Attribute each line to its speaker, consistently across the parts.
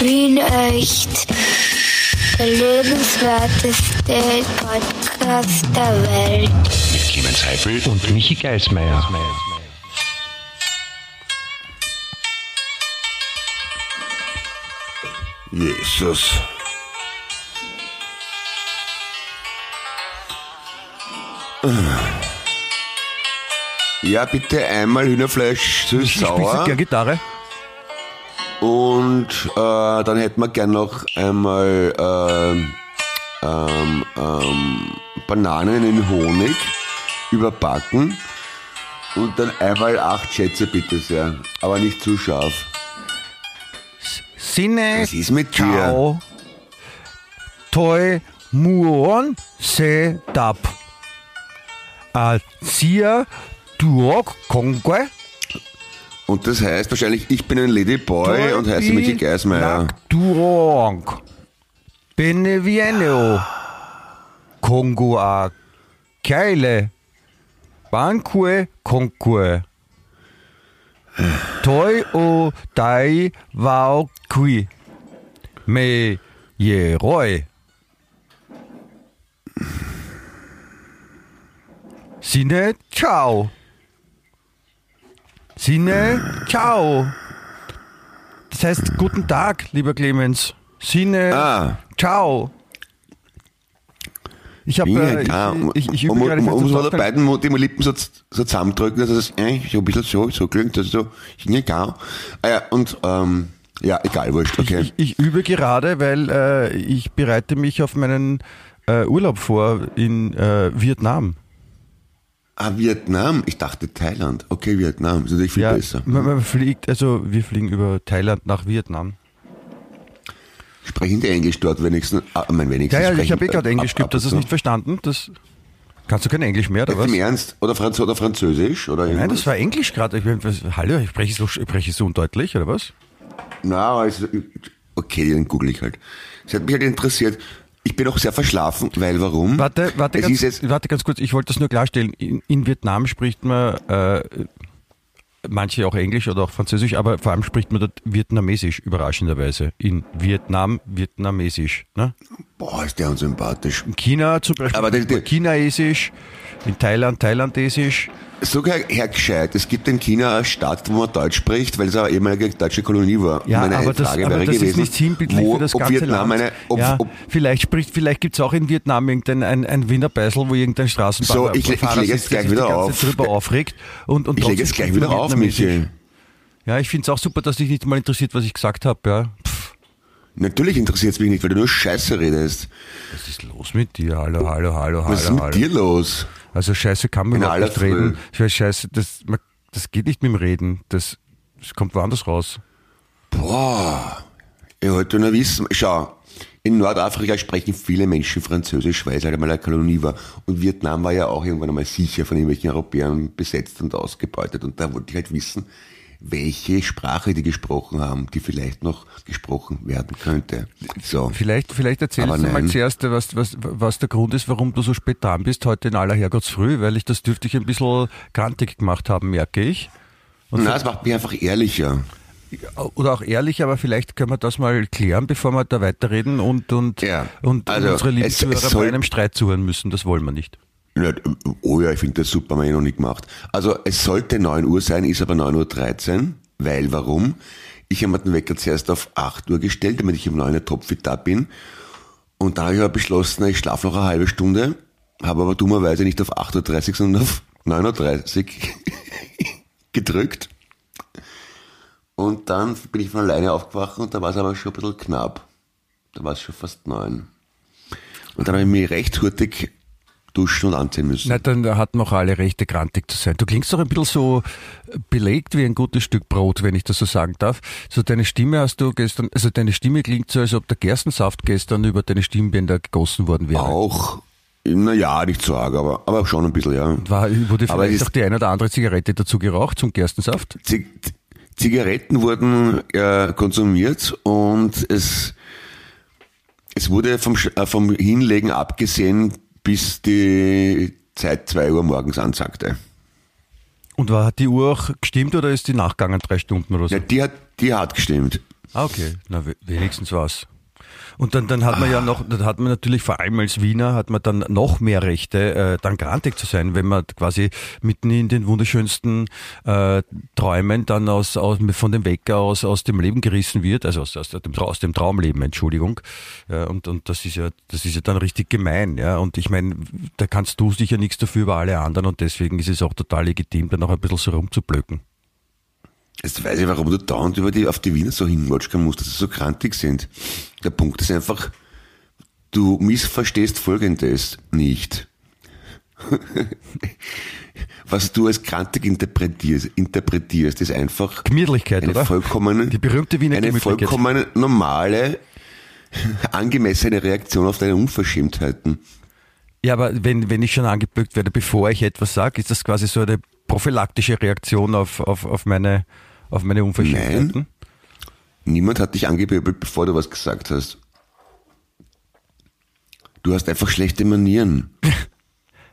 Speaker 1: Wien echt. Der lebenswerteste Podcast der Welt.
Speaker 2: Mit Clemens Heifel
Speaker 3: und Michi Geismeier.
Speaker 4: Jesus. Ja, bitte einmal Hühnerfleisch
Speaker 3: Ich spiele
Speaker 4: süß-sauer.
Speaker 3: gerne Gitarre.
Speaker 4: Und äh, dann hätten wir gern noch einmal ähm, ähm, ähm, Bananen in Honig überbacken. Und dann einmal acht Schätze bitte sehr. Aber nicht zu scharf.
Speaker 3: Sinne,
Speaker 4: Was ist mit dir?
Speaker 3: toi, muon, se, dap. Azia, duok, conque,
Speaker 4: Und das heißt wahrscheinlich, ich bin ein Ladyboy und heiße Michi Geismeier.
Speaker 3: Duong. Bene vieneo. Kongo a Keile. Banque conque. Toi o dai vao qui. Me ye roi. Sine, ciao. Sine, ciao. Das heißt, guten Tag, lieber Clemens. Sine,
Speaker 4: Ah.
Speaker 3: ciao. Ich habe
Speaker 4: Ja,
Speaker 3: äh,
Speaker 4: klar.
Speaker 3: ich, ich, ich übe
Speaker 4: man,
Speaker 3: gerade
Speaker 4: muss
Speaker 3: zu
Speaker 4: man
Speaker 3: sagen,
Speaker 4: beiden die Lippen so, so zusammendrücken, dass es äh, so ein bisschen so, so klingt, dass es so, ja, genau. Ah ja, und, ähm, ja, egal, wurscht, okay.
Speaker 3: ich, ich übe gerade, weil äh, ich bereite mich auf meinen äh, Urlaub vor in äh, Vietnam.
Speaker 4: Ah, Vietnam, ich dachte Thailand. Okay, Vietnam, ist natürlich viel
Speaker 3: Ja,
Speaker 4: besser.
Speaker 3: man, man fliegt, also wir fliegen über Thailand nach Vietnam.
Speaker 4: Sprechen die Englisch dort wenigstens? Ah, mein
Speaker 3: Ja,
Speaker 4: wenigstens.
Speaker 3: ja, ich
Speaker 4: sprechen,
Speaker 3: habe eh gerade Englisch hast du es
Speaker 4: zu.
Speaker 3: nicht verstanden? Das, kannst du kein Englisch mehr, oder
Speaker 4: Jetzt
Speaker 3: was?
Speaker 4: Im Ernst? Oder, Franz oder Französisch? Oder
Speaker 3: Nein,
Speaker 4: irgendwas?
Speaker 3: das war Englisch gerade. Ich bin, was, hallo, ich spreche so, ich spreche so undeutlich, oder was?
Speaker 4: Na, also, okay, dann google ich halt. Es hat mich halt interessiert. Ich bin auch sehr verschlafen, weil warum?
Speaker 3: Warte, warte,
Speaker 4: es
Speaker 3: ganz,
Speaker 4: jetzt,
Speaker 3: warte ganz kurz, ich wollte das nur klarstellen. In, in Vietnam spricht man, äh, manche auch Englisch oder auch Französisch, aber vor allem spricht man dort Vietnamesisch, überraschenderweise. In Vietnam Vietnamesisch. Ne?
Speaker 4: Boah, ist der unsympathisch.
Speaker 3: In China zum Beispiel
Speaker 4: Aber
Speaker 3: spricht man Chinaesisch, in Thailand Thailandesisch.
Speaker 4: Sogar hergescheit. Es gibt in China eine Stadt, wo man Deutsch spricht, weil es eine ehemalige deutsche Kolonie war.
Speaker 3: Ja,
Speaker 4: Meine
Speaker 3: aber das,
Speaker 4: Frage
Speaker 3: aber
Speaker 4: wäre
Speaker 3: das
Speaker 4: gewesen,
Speaker 3: ist nicht sinnbildlich
Speaker 4: wo,
Speaker 3: für das ganze
Speaker 4: Vietnam
Speaker 3: Land.
Speaker 4: eine, ob,
Speaker 3: ja,
Speaker 4: ob,
Speaker 3: vielleicht spricht, vielleicht gibt's auch in Vietnam irgendein ein, ein Wiener Beisel, wo irgendein Straßenbahn
Speaker 4: So, ich ich leg jetzt gleich wieder auf.
Speaker 3: drüber aufregt und, und
Speaker 4: ich lege jetzt gleich wieder auf. Michi.
Speaker 3: Ja, ich finde es auch super, dass dich nicht mal interessiert, was ich gesagt habe. Ja. Pff,
Speaker 4: Natürlich interessiert es mich nicht, weil du nur Scheiße redest.
Speaker 3: was ist los mit dir? Hallo, hallo, hallo,
Speaker 4: Was ist
Speaker 3: hallo,
Speaker 4: mit
Speaker 3: hallo.
Speaker 4: dir los?
Speaker 3: Also Scheiße kann man überhaupt nicht reden.
Speaker 4: Früh.
Speaker 3: Ich weiß, Scheiße, das, man, das geht nicht mit dem Reden. Das, das kommt woanders raus.
Speaker 4: Boah, ich wollte nur wissen, schau, in Nordafrika sprechen viele Menschen Französisch, weil es halt einmal eine Kolonie war. Und Vietnam war ja auch irgendwann einmal sicher von irgendwelchen Europäern besetzt und ausgebeutet. Und da wollte ich halt wissen, welche Sprache die gesprochen haben, die vielleicht noch gesprochen werden könnte. So.
Speaker 3: Vielleicht, vielleicht erzählst
Speaker 4: Aber
Speaker 3: du mal
Speaker 4: nein.
Speaker 3: zuerst, was, was, was der Grund ist, warum du so spät dran bist, heute in aller Herrgottsfrüh, weil ich das dürfte ich ein bisschen grantig gemacht haben, merke ich.
Speaker 4: Na, es macht mich einfach ehrlicher.
Speaker 3: Oder auch ehrlich, aber vielleicht können wir das mal klären, bevor wir da weiterreden und, und,
Speaker 4: Ja,
Speaker 3: und
Speaker 4: also
Speaker 3: unsere lieben Zuhörer bei einem Streit zuhören müssen. Das wollen wir nicht.
Speaker 4: Oh ja, ich finde das super, haben wir eh noch nicht gemacht. Also es sollte 9 Uhr sein, ist aber 9.13 Uhr, weil warum? Ich habe mir den Wecker zuerst auf 8 Uhr gestellt, damit ich um 9 Uhr topfit da bin. Und dann habe ich aber beschlossen, ich schlafe noch eine halbe Stunde, habe aber dummerweise nicht auf 8.30 Uhr, sondern auf 9.30 Uhr gedrückt. Und dann bin ich von alleine aufgewacht und da war es aber schon ein bisschen knapp. Da war es schon fast neun. Und dann habe ich mich recht hurtig duschen und anziehen müssen.
Speaker 3: Na, dann hatten noch alle Rechte, grantig zu sein. Du klingst doch ein bisschen so belegt wie ein gutes Stück Brot, wenn ich das so sagen darf. So deine Stimme hast du gestern, also deine Stimme klingt so, als ob der Gerstensaft gestern über deine Stimmbänder gegossen worden wäre.
Speaker 4: Auch, naja, nicht so arg, aber, aber schon ein bisschen, ja.
Speaker 3: War, wurde
Speaker 4: Aber
Speaker 3: vielleicht
Speaker 4: ist-
Speaker 3: auch die eine oder andere Zigarette dazu geraucht zum Gerstensaft?
Speaker 4: Zig Zigaretten wurden äh, konsumiert und es, es wurde vom, äh, vom Hinlegen abgesehen, bis die Zeit zwei Uhr morgens ansagte.
Speaker 3: Und war, hat die Uhr auch gestimmt oder ist die nachgegangen drei Stunden oder so?
Speaker 4: Ja, die hat, die hat gestimmt.
Speaker 3: Ah, okay. Na, we- wenigstens was. Und dann, dann hat man ja noch, dann hat man natürlich vor allem als Wiener hat man dann noch mehr Rechte, äh, dann grantig zu sein, wenn man quasi mitten in den wunderschönsten äh, Träumen dann aus, aus von dem Wecker aus aus dem Leben gerissen wird, also aus, aus, dem, aus dem Traumleben, Entschuldigung. Ja, und, und das ist ja, das ist ja dann richtig gemein, ja. Und ich meine, da kannst du sicher nichts dafür über alle anderen und deswegen ist es auch total legitim, dann auch ein bisschen so rumzublöcken.
Speaker 4: Jetzt weiß ich, warum du dauernd über die, auf die Wiener so hinwatschern musst, dass sie so krantig sind. Der Punkt ist einfach, du missverstehst Folgendes nicht. Was du als krantig interpretierst, interpretierst ist einfach
Speaker 3: Gemütlichkeit,
Speaker 4: eine
Speaker 3: oder?
Speaker 4: vollkommene,
Speaker 3: Die berühmte Wiener
Speaker 4: eine vollkommen normale, angemessene Reaktion auf deine Unverschämtheiten.
Speaker 3: Ja, aber wenn, wenn ich schon angebückt werde, bevor ich etwas sage, ist das quasi so eine prophylaktische Reaktion auf, auf, auf meine, auf meine Unverschämtheiten?
Speaker 4: Nein. Niemand hat dich angepöbelt, bevor du was gesagt hast. Du hast einfach schlechte Manieren.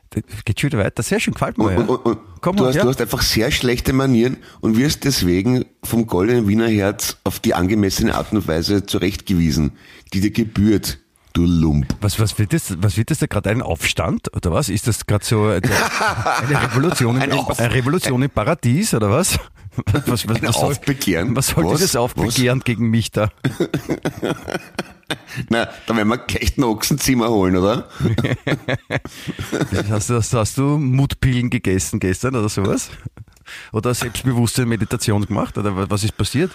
Speaker 3: Das Geht schon wieder weiter. Sehr schön, gefällt mir.
Speaker 4: Und,
Speaker 3: ja.
Speaker 4: und, und,
Speaker 3: Komm
Speaker 4: du,
Speaker 3: mal
Speaker 4: hast,
Speaker 3: her.
Speaker 4: du hast einfach sehr schlechte Manieren und wirst deswegen vom goldenen Wiener Herz auf die angemessene Art und Weise zurechtgewiesen, die dir gebührt, du Lump.
Speaker 3: Was, was wird das, was wird das da gerade ein Aufstand oder was? Ist das gerade so eine, eine Revolution, im,
Speaker 4: Ein
Speaker 3: Revolution im Paradies oder was? Was, was, was, was soll,
Speaker 4: Aufbegehren?
Speaker 3: was soll
Speaker 4: Was?
Speaker 3: dieses Aufbegehren gegen mich da?
Speaker 4: Na, da werden wir gleich ein Ochsenzimmer holen, oder?
Speaker 3: Hast du, hast, hast du Mutpillen gegessen gestern oder sowas? Oder selbstbewusste Meditation gemacht? Oder was ist passiert?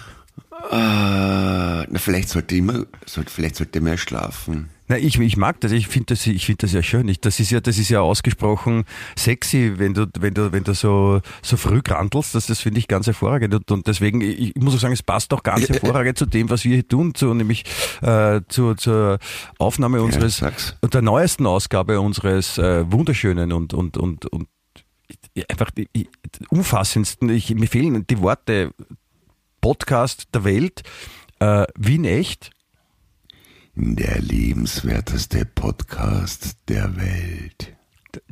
Speaker 4: Äh, na, vielleicht sollte immer, sollte, vielleicht sollte mehr schlafen.
Speaker 3: Na, ich, ich mag das, ich finde das, ich finde das ja schön. Ich, das ist ja, das ist ja ausgesprochen sexy, wenn du, wenn du, wenn du so, so früh grantelst, das, das finde ich ganz hervorragend. Und, und deswegen, ich, ich muss auch sagen, es passt auch ganz hervorragend zu dem, was wir hier tun, zu, nämlich äh, zu, zur Aufnahme unseres,
Speaker 4: sag's.
Speaker 3: der neuesten Ausgabe unseres äh, wunderschönen und, und, und, und einfach die, die umfassendsten, ich, mir fehlen die Worte, Podcast der Welt, äh, Wien echt.
Speaker 4: Der liebenswerteste Podcast der Welt.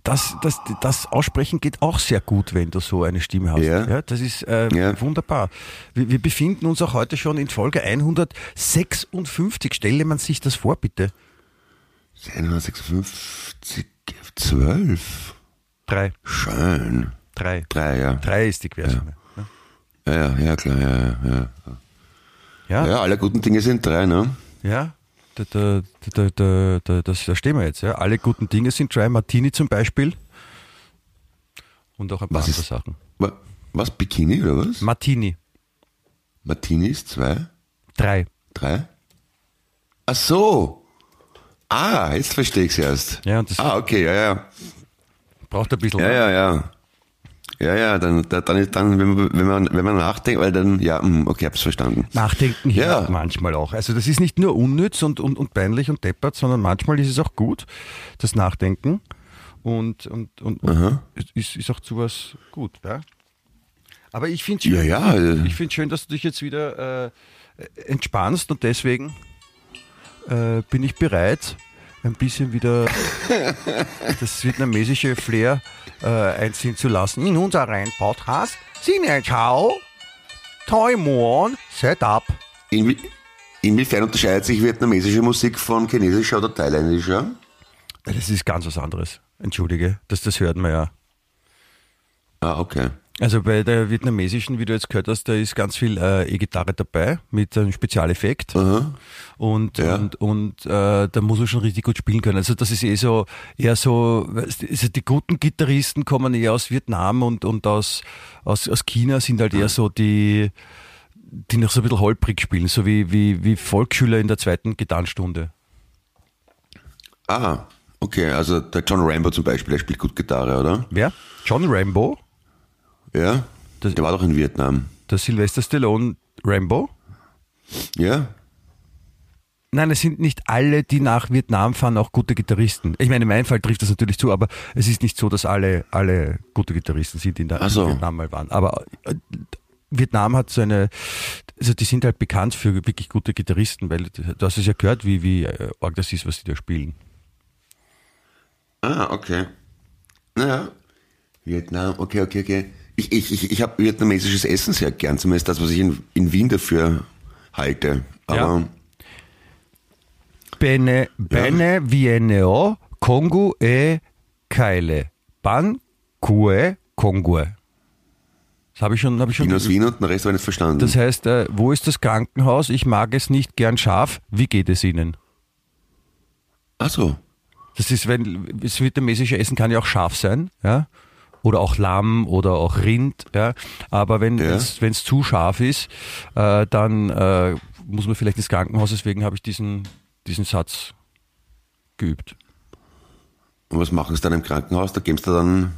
Speaker 3: Das, das, das Aussprechen geht auch sehr gut, wenn du so eine Stimme hast.
Speaker 4: Ja.
Speaker 3: das ist äh,
Speaker 4: Ja.
Speaker 3: wunderbar. Wir, wir befinden uns auch heute schon in Folge 156. Stelle man sich das vor, bitte.
Speaker 4: 156, 12.
Speaker 3: Drei.
Speaker 4: Schön.
Speaker 3: Drei.
Speaker 4: Drei, ja.
Speaker 3: Drei ist die Quersumme.
Speaker 4: Ja, ja, ja, klar, ja, ja, ja.
Speaker 3: Ja, ja.
Speaker 4: Ja, alle guten Dinge sind drei, ne?
Speaker 3: Da, da, da, da, da, das, da stehen wir jetzt. Ja. Alle guten Dinge sind drei. Martini zum Beispiel. Und auch ein paar
Speaker 4: Was
Speaker 3: andere
Speaker 4: ist-
Speaker 3: Sachen.
Speaker 4: Wa- Was, Bikini oder was?
Speaker 3: Martini.
Speaker 4: Martinis, zwei,
Speaker 3: Drei.
Speaker 4: drei? Ach so. Ah, jetzt verstehe ich es erst.
Speaker 3: Ja, und das
Speaker 4: ah, okay, ja, ja.
Speaker 3: braucht ein bisschen.
Speaker 4: Ja, ja, ja. Ja, ja, dann, da- dann, ist- dann wenn, man, wenn, man, wenn man nachdenkt, weil dann, ja, hm, okay, hab's verstanden.
Speaker 3: Nachdenken
Speaker 4: Ja.
Speaker 3: manchmal auch. Also das ist nicht nur unnütz und, und, und peinlich und deppert, sondern manchmal ist es auch gut, das Nachdenken. Und, und, und, und ist, ist auch zu was gut. Ja? Aber ich finde
Speaker 4: Ja, ja. äh,
Speaker 3: ich finde schön, dass du dich jetzt wieder äh, entspannst und deswegen äh, bin ich bereit, ein bisschen wieder das vietnamesische Flair äh, einziehen zu lassen in unseren Podcast. Sine Ciao, Taiwan, Set Up.
Speaker 4: Inwie inwiefern unterscheidet sich vietnamesische Musik von chinesischer oder thailändischer?
Speaker 3: Das ist ganz was anderes. Entschuldige, das, das hört man ja.
Speaker 4: Ah, okay.
Speaker 3: Also bei der vietnamesischen, wie du jetzt gehört hast, da ist ganz viel äh, E-Gitarre dabei mit einem Spezialeffekt.
Speaker 4: Aha.
Speaker 3: Und,
Speaker 4: Ja.
Speaker 3: und, und äh, da muss man schon richtig gut spielen können. Also das ist eh so, eher so, also die guten Gitarristen kommen eher aus Vietnam und, und aus, aus, aus China sind halt eher so die, die noch so ein bisschen holprig spielen, so wie, wie, wie Volksschüler in der zweiten Gitarrenstunde.
Speaker 4: Ah, okay, also der John Rambo zum Beispiel, der spielt gut Gitarre, oder?
Speaker 3: Wer? John Rambo,
Speaker 4: Ja?
Speaker 3: Das-
Speaker 4: der war doch in Vietnam.
Speaker 3: der Sylvester Stallone Rambo.
Speaker 4: Ja?
Speaker 3: Nein, es sind nicht alle, die nach Vietnam fahren, auch gute Gitarristen. Ich meine, in meinem Fall trifft das natürlich zu, aber es ist nicht so, dass alle, alle gute Gitarristen sind, die in, der,
Speaker 4: so.
Speaker 3: in Vietnam mal waren. Aber äh, Vietnam hat so eine, also die sind halt bekannt für wirklich gute Gitarristen, weil du hast es ja gehört, wie, wie äh, arg das ist, was die da spielen.
Speaker 4: Ah, okay. Naja. Vietnam, okay, okay, okay. Ich, ich, ich, ich habe vietnamesisches Essen sehr gern, zumindest das, was ich in, in Wien dafür halte. Aber
Speaker 3: Bene, bene vieneo Kongu e Keile. Ban Kue Kongue. Das habe ich schon, habe ich schon.
Speaker 4: Wien aus Wien und den Rest habe ich nicht verstanden.
Speaker 3: Das heißt, äh, wo ist das Krankenhaus? Ich mag es nicht gern scharf. Wie geht es Ihnen?
Speaker 4: Ach so.
Speaker 3: Das ist, wenn das vietnamesische Essen kann ja auch scharf sein, ja, oder auch Lamm oder auch Rind, ja. Aber wenn
Speaker 4: Ja.
Speaker 3: es zu scharf ist, äh, dann äh, muss man vielleicht ins Krankenhaus. Deswegen habe ich diesen diesen Satz geübt.
Speaker 4: Und was machen sie dann im Krankenhaus? Da geben sie dann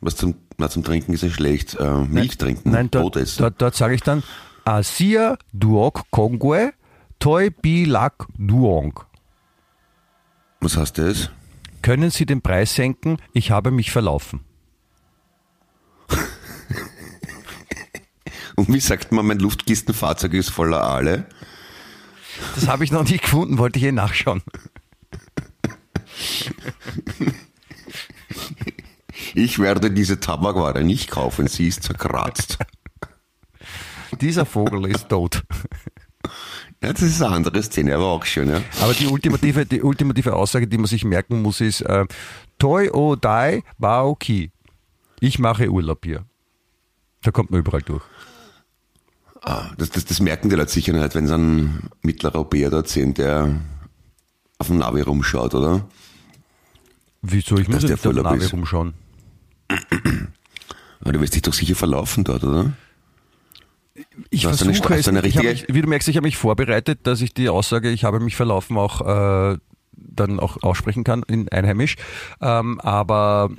Speaker 4: was zum, na, zum Trinken ist ja schlecht. Äh, Milch trinken,
Speaker 3: Nein,
Speaker 4: Brot
Speaker 3: dort,
Speaker 4: essen.
Speaker 3: dort, dort sage ich dann Asia duok kongue toi bi lak duong.
Speaker 4: Was heißt das?
Speaker 3: Können Sie den Preis senken? Ich habe mich verlaufen.
Speaker 4: Und wie sagt man, mein Luftkistenfahrzeug ist voller Aale?
Speaker 3: Das habe ich noch nie gefunden, wollte ich eh nachschauen.
Speaker 4: Ich werde diese Tabakware nicht kaufen, sie ist zerkratzt.
Speaker 3: Dieser Vogel ist tot.
Speaker 4: Ja, das ist eine andere Szene, aber auch schön, ja.
Speaker 3: Aber die ultimative, die ultimative Aussage, die man sich merken muss, ist äh, Toi o dai bao ki. Ich mache Urlaub hier. Da kommt man überall durch.
Speaker 4: Ah, das, das, das merken die Leute sicher nicht, wenn sie einen Mitteleuropäer dort sehen, der auf dem Navi rumschaut, oder?
Speaker 3: Wieso? Ich muss nicht auf
Speaker 4: Urlaub
Speaker 3: Navi
Speaker 4: ist.
Speaker 3: rumschauen.
Speaker 4: Aber du wirst dich doch sicher verlaufen dort, oder?
Speaker 3: Ich
Speaker 4: Du eine
Speaker 3: versuche
Speaker 4: Stra-
Speaker 3: es,
Speaker 4: eine richtige-
Speaker 3: mich, wie du merkst, ich habe mich vorbereitet, dass ich die Aussage, ich habe mich verlaufen, auch äh, dann auch aussprechen kann in Einheimisch. Ähm, aber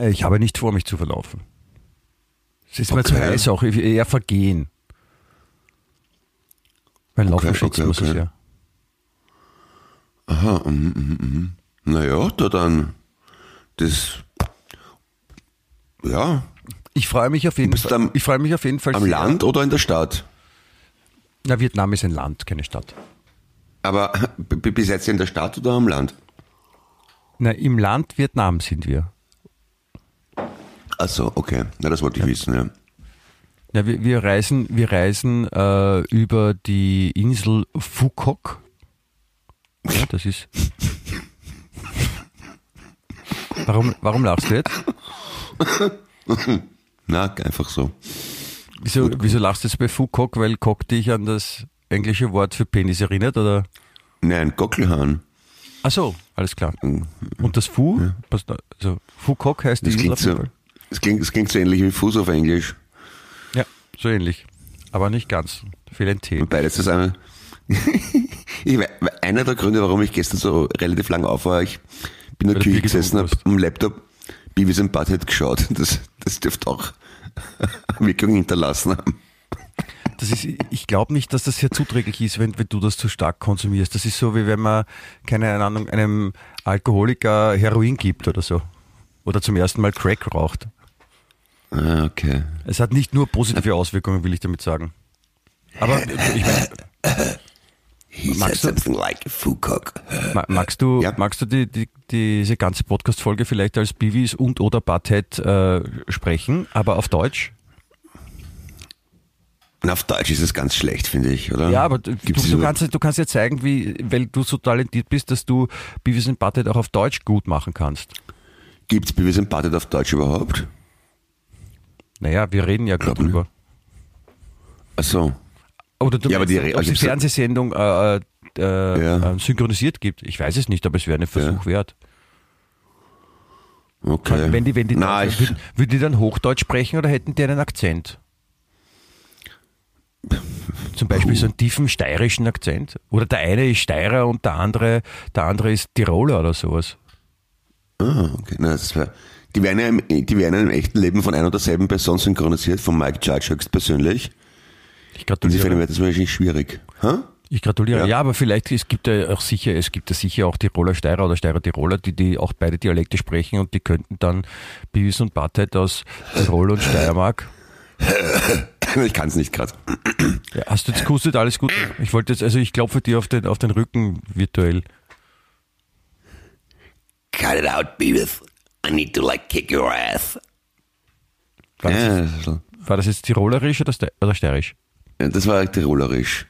Speaker 3: ich habe nicht vor, mich zu verlaufen. Es ist mir zu
Speaker 4: Okay.
Speaker 3: heiß auch, ich- eher vergehen. Beim Laufen
Speaker 4: Okay,
Speaker 3: schätzt
Speaker 4: okay,
Speaker 3: sich
Speaker 4: okay.
Speaker 3: ja.
Speaker 4: Aha, mhm, mhm, mhm. Naja, da dann. Das. Ja,
Speaker 3: Ich freue mich auf jeden Fall.
Speaker 4: am-
Speaker 3: ich freue mich auf jeden Fall.
Speaker 4: am. Land oder in der Stadt?
Speaker 3: Na, Vietnam ist ein Land, keine Stadt.
Speaker 4: Aber bis jetzt in der Stadt oder am Land?
Speaker 3: Na, im Land Vietnam sind wir.
Speaker 4: Ach so, okay. Na, das wollte ich wissen, ja.
Speaker 3: Ja, wir, wir reisen, wir reisen äh, über die Insel Quoc. Ja, das ist. Warum, warum lachst du jetzt?
Speaker 4: Na, einfach so.
Speaker 3: Wieso, wieso lachst du jetzt bei Quoc? Weil Cock dich an das englische Wort für Penis erinnert, oder?
Speaker 4: Nein, Gockelhahn.
Speaker 3: Ach so, alles klar. Und das? Was da- Also, Quoc heißt die
Speaker 4: Das
Speaker 3: Insel
Speaker 4: klingt
Speaker 3: auf jeden Fall.
Speaker 4: klingt, das klingt so ähnlich wie Fuß auf Englisch.
Speaker 3: So ähnlich. Aber nicht ganz. Fehlt ein T.
Speaker 4: Und beides zusammen. ich, einer der Gründe, warum ich gestern so relativ lang auf war, ich bin in der Küche gesessen, hab am Laptop Beavis and Butthead geschaut. Das, das dürfte auch Wirkung hinterlassen haben.
Speaker 3: Das ist, ich glaube nicht, dass das sehr zuträglich ist, wenn, wenn du das zu stark konsumierst. Das ist so, wie wenn man, keine Ahnung, einem Alkoholiker Heroin gibt oder so. Oder zum ersten Mal Crack raucht.
Speaker 4: Ah, okay.
Speaker 3: Es hat nicht nur positive Auswirkungen, will ich damit sagen. Aber ich meine,
Speaker 4: He
Speaker 3: Magst
Speaker 4: said
Speaker 3: du-
Speaker 4: something like Foucault.
Speaker 3: ma- magst du,
Speaker 4: Ja.
Speaker 3: magst du die, die, diese ganze Podcast-Folge vielleicht als Bivis und oder Butthead äh, sprechen, aber auf Deutsch?
Speaker 4: Und auf Deutsch ist es ganz schlecht, finde ich, oder?
Speaker 3: Ja, aber du, du, kannst, du kannst ja zeigen, wie, weil du so talentiert bist, dass du Beavis and Butthead auch auf Deutsch gut machen kannst.
Speaker 4: Gibt's Beavis and Butthead auf Deutsch überhaupt?
Speaker 3: Naja, wir reden ja gerade drüber.
Speaker 4: Ach so.
Speaker 3: Oder du
Speaker 4: Ja, aber
Speaker 3: meinst,
Speaker 4: die-
Speaker 3: ob es
Speaker 4: also
Speaker 3: die
Speaker 4: sag-
Speaker 3: Fernsehsendung äh, äh,
Speaker 4: Ja.
Speaker 3: äh, synchronisiert gibt. Ich weiß es nicht, aber es wäre ein Versuch wert.
Speaker 4: Okay.
Speaker 3: Wenn die, wenn die,
Speaker 4: Na, ich,
Speaker 3: würden, würden die dann Hochdeutsch sprechen oder hätten die einen Akzent? Zum Beispiel so einen tiefen steirischen Akzent. Oder der eine ist Steirer und der andere, der andere ist Tiroler oder sowas.
Speaker 4: ah, okay. Na, das wär, die, werden ja im, die werden ja im echten Leben von einer oder derselben Person synchronisiert, von Mike Judge höchstpersönlich.
Speaker 3: Ich
Speaker 4: Insofern
Speaker 3: gratuliere.
Speaker 4: wird das wahrscheinlich schwierig. Hä?
Speaker 3: Ich gratuliere. Ja.
Speaker 4: Ja.
Speaker 3: aber vielleicht, es gibt ja auch sicher, es gibt ja sicher auch Tiroler Steirer oder Steirer Tiroler, die, die auch beide Dialekte sprechen und die könnten dann Beavis und Butthead aus Tirol und Steiermark.
Speaker 4: Ich kann es nicht gerade.
Speaker 3: Ja, hast du jetzt gehustet? Alles gut? Ich wollte jetzt, also ich klopfe dir auf den, auf den Rücken virtuell.
Speaker 4: Cut it out, Beavis. I need to like kick your ass.
Speaker 3: War, das,
Speaker 4: Ja,
Speaker 3: jetzt, war das jetzt Tirolerisch oder, oder Steirisch?
Speaker 4: Ja, das war tirolerisch.